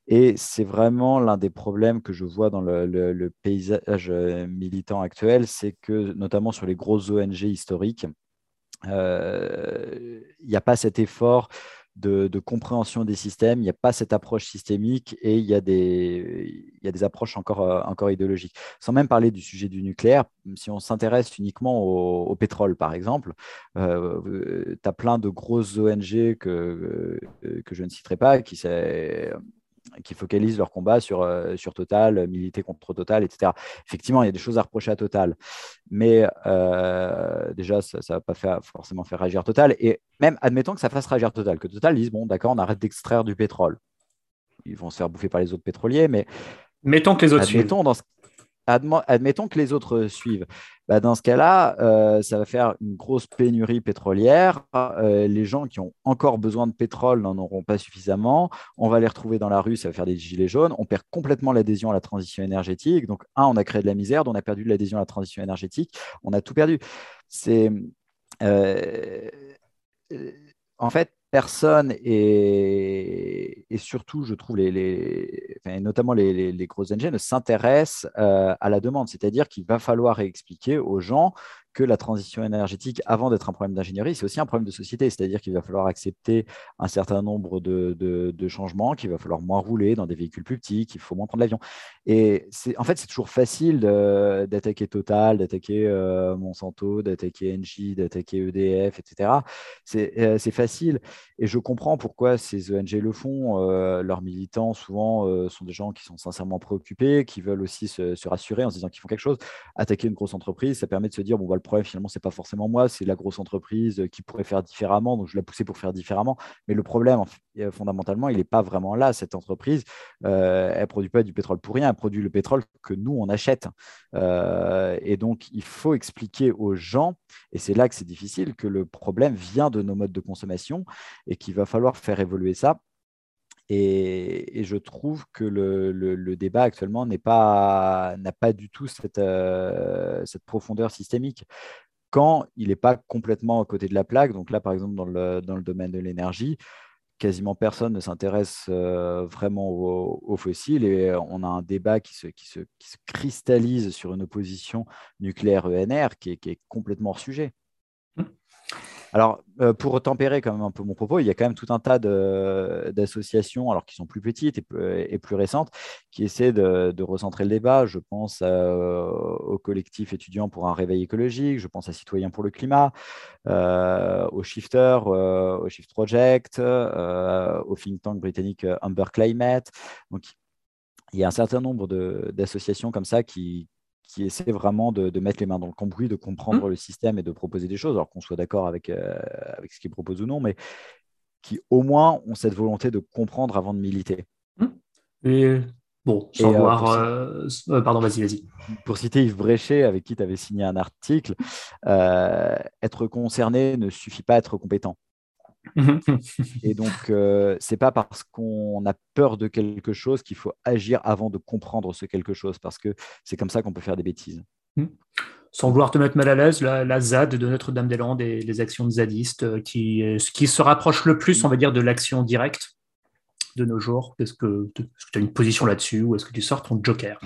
Et c'est vraiment l'un des problèmes que je vois dans le, paysage euh, militant actuel, c'est que notamment sur les grosses ONG historiques, il n'y a pas cet effort de, compréhension des systèmes, il n'y a pas cette approche systémique et il y a des, il y a des approches encore, euh, encore idéologiques. Sans même parler du sujet du nucléaire, si on s'intéresse uniquement au, pétrole, par exemple, euh, tu as plein de grosses ONG que, que je ne citerai pas qui, qui focalisent leur combat sur, euh, sur Total, militer contre Total, etc. Effectivement, il y a des choses à reprocher à Total, mais euh, déjà, ça ne va pas faire, forcément faire réagir Total. Et même, admettons que ça fasse réagir Total, que Total dise, bon, d'accord, on arrête d'extraire du pétrole. Ils vont se faire bouffer par les autres pétroliers, mais... Mettons que les autres admettons, dans ce admettons que les autres suivent. Bah, dans ce cas-là, euh, ça va faire une grosse pénurie pétrolière. Euh, les gens qui ont encore besoin de pétrole n'en auront pas suffisamment. On va les retrouver dans la rue, ça va faire des gilets jaunes. On perd complètement l'adhésion à la transition énergétique. Donc, un, on a créé de la misère, on a perdu l'adhésion à la transition énergétique. On a tout perdu. C'est. Euh, en fait, personne et, surtout, je trouve, les, notamment les, les, grosses NG ne s'intéressent euh, à la demande. C'est-à-dire qu'il va falloir expliquer aux gens que la transition énergétique, avant d'être un problème d'ingénierie, c'est aussi un problème de société. C'est-à-dire qu'il va falloir accepter un certain nombre de, changements, qu'il va falloir moins rouler dans des véhicules plus petits, qu'il faut moins prendre l'avion. Et en fait, c'est toujours facile d'attaquer Total, d'attaquer euh, Monsanto, d'attaquer Engie, d'attaquer EDF, etc. Euh, c'est facile. Et je comprends pourquoi ces ONG le font. Euh, leurs militants, souvent, sont des gens qui sont sincèrement préoccupés, qui veulent aussi se, rassurer en se disant qu'ils font quelque chose. Attaquer une grosse entreprise, ça permet de se dire, bon, voilà, le problème, finalement, c'est pas forcément moi, c'est la grosse entreprise euh, qui pourrait faire différemment. Donc, je l'ai poussé pour faire différemment. Mais le problème, euh, fondamentalement, il n'est pas vraiment là. Cette entreprise, euh, elle produit pas du pétrole pour rien. Elle produit le pétrole que nous, on achète. et donc, il faut expliquer aux gens, et c'est là que c'est difficile, que le problème vient de nos modes de consommation et qu'il va falloir faire évoluer ça. Et, je trouve que le, débat actuellement n'a pas, pas du tout cette, euh, profondeur systémique quand il n'est pas complètement à côté de la plaque. Donc là, par exemple, dans le, domaine de l'énergie, quasiment personne ne s'intéresse euh, vraiment aux, fossiles et on a un débat qui se cristallise sur une opposition nucléaire-ENR qui est, qui est complètement hors sujet. Alors, euh, pour tempérer quand même un peu mon propos, il y a quand même tout un tas d'associations, alors qui sont plus petites et, plus récentes, qui essaient de, recentrer le débat. Je pense euh, au collectif étudiant pour un réveil écologique, je pense à Citoyens pour le climat, euh, au Shifter, au Shift Project, au think tank britannique Amber Climate. Donc, il y a un certain nombre d'associations comme ça qui, qui essaie vraiment de, mettre les mains dans le cambouis, de comprendre mmh. le système et de proposer des choses, alors qu'on soit d'accord avec, euh, avec ce qu'ils proposent ou non, mais qui au moins ont cette volonté de comprendre avant de militer. Mmh. Et bon, sans euh, voir. Euh, pardon, vas-y, vas-y. Pour citer Yves Bréchet, avec qui tu avais signé un article, être concerné ne suffit pas à être compétent. Et donc, euh, c'est pas parce qu'on a peur de quelque chose qu'il faut agir avant de comprendre ce quelque chose, parce que c'est comme ça qu'on peut faire des bêtises. Mmh. Sans vouloir te mettre mal à l'aise, la, ZAD de Notre-Dame-des-Landes et les actions de zadistes euh, qui, euh, qui se rapprochent le plus, on va dire, de l'action directe de nos jours. Est-ce que tu as une position là-dessus ou est-ce que tu sors ton joker?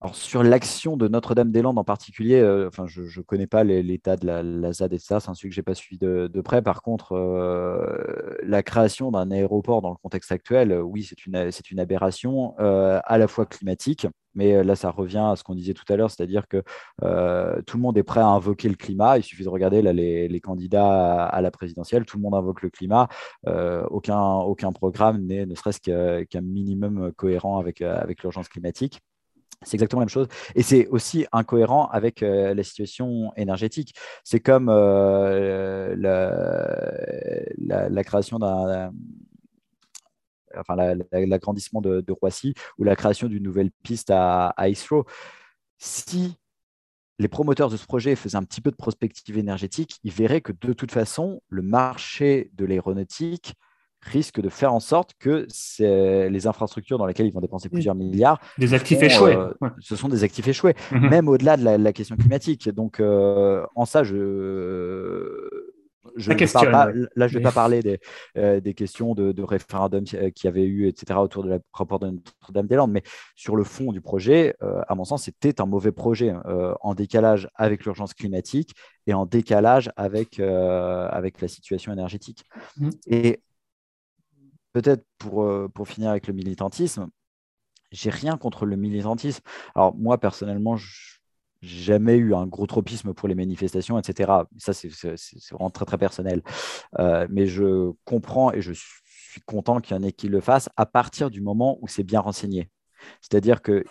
Alors, sur l'action de Notre-Dame-des-Landes en particulier, euh, je ne connais pas l'état de la, ZAD et ça, c'est un sujet que je n'ai pas suivi de, près. Par contre, euh, la création d'un aéroport dans le contexte actuel, euh, oui, c'est une, aberration à la fois climatique, mais là, ça revient à ce qu'on disait tout à l'heure, c'est-à-dire que tout le monde est prêt à invoquer le climat. Il suffit de regarder les, candidats à, la présidentielle, tout le monde invoque le climat. aucun, programme n'est ne serait-ce qu'un minimum cohérent avec l'urgence climatique. C'est exactement la même chose. Et c'est aussi incohérent avec euh, la situation énergétique. C'est comme euh, la, création d'un. Enfin, l'agrandissement de, Roissy ou la création d'une nouvelle piste à, à Si les promoteurs de ce projet faisaient un petit peu de prospective énergétique, ils verraient que de toute façon, le marché de l'aéronautique risque de faire en sorte que les infrastructures dans lesquelles ils vont dépenser plusieurs milliards. Des actifs échoués. Euh, ce sont des actifs échoués, mhm. même au-delà de la, question climatique. Donc, euh, en ça, je, je, parle pas, là, je ne vais pas parler des, euh, des questions de, de référendum qu'il y avait eu, etc., autour de la rapport de Notre-Dame-des-Landes. Mais sur le fond du projet, euh, à mon sens, c'était un mauvais projet, en décalage avec l'urgence climatique et en décalage avec, avec la situation énergétique. Mmh. Et peut-être pour, pour finir avec le militantisme, j'ai rien contre le militantisme. Alors moi, personnellement, je jamais eu un gros tropisme pour les manifestations, etc. Ça, c'est vraiment très, très personnel. Euh, mais je comprends et je suis content qu'il y en ait qui le fassent à partir du moment où c'est bien renseigné. C'est-à-dire que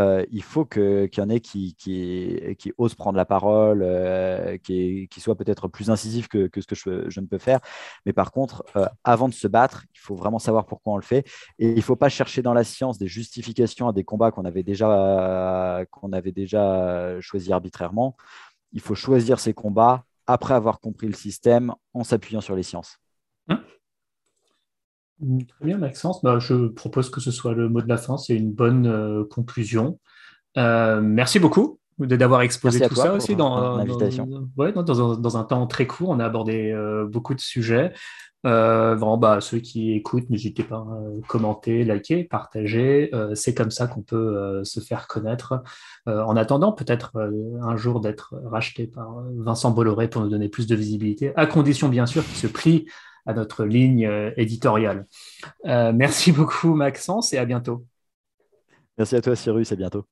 euh, il faut qu'il y en ait qui, qui, osent prendre la parole, euh, qui, qui soient peut-être plus incisifs que, ce que je, ne peux faire. Mais par contre, euh, avant de se battre, il faut vraiment savoir pourquoi on le fait. Et il ne faut pas chercher dans la science des justifications à des combats qu'on avait déjà, avait déjà choisis arbitrairement. Il faut choisir ces combats après avoir compris le système en s'appuyant sur les sciences. Hein? Très bien, Maxence. Bah, je propose que ce soit le mot de la fin. C'est une bonne euh, conclusion. Euh, merci beaucoup d'avoir exposé tout ça aussi dans, dans, un, temps très court. On a abordé euh, beaucoup de sujets. vraiment, bah, ceux qui écoutent, n'hésitez pas à commenter, liker, partager. c'est comme ça qu'on peut se faire connaître. en attendant, peut-être un jour d'être racheté par Vincent Bolloré pour nous donner plus de visibilité, à condition bien sûr qu'il se plie à notre ligne euh, éditoriale. Euh, merci beaucoup Maxence et à bientôt. Merci à toi Cyrus, à bientôt.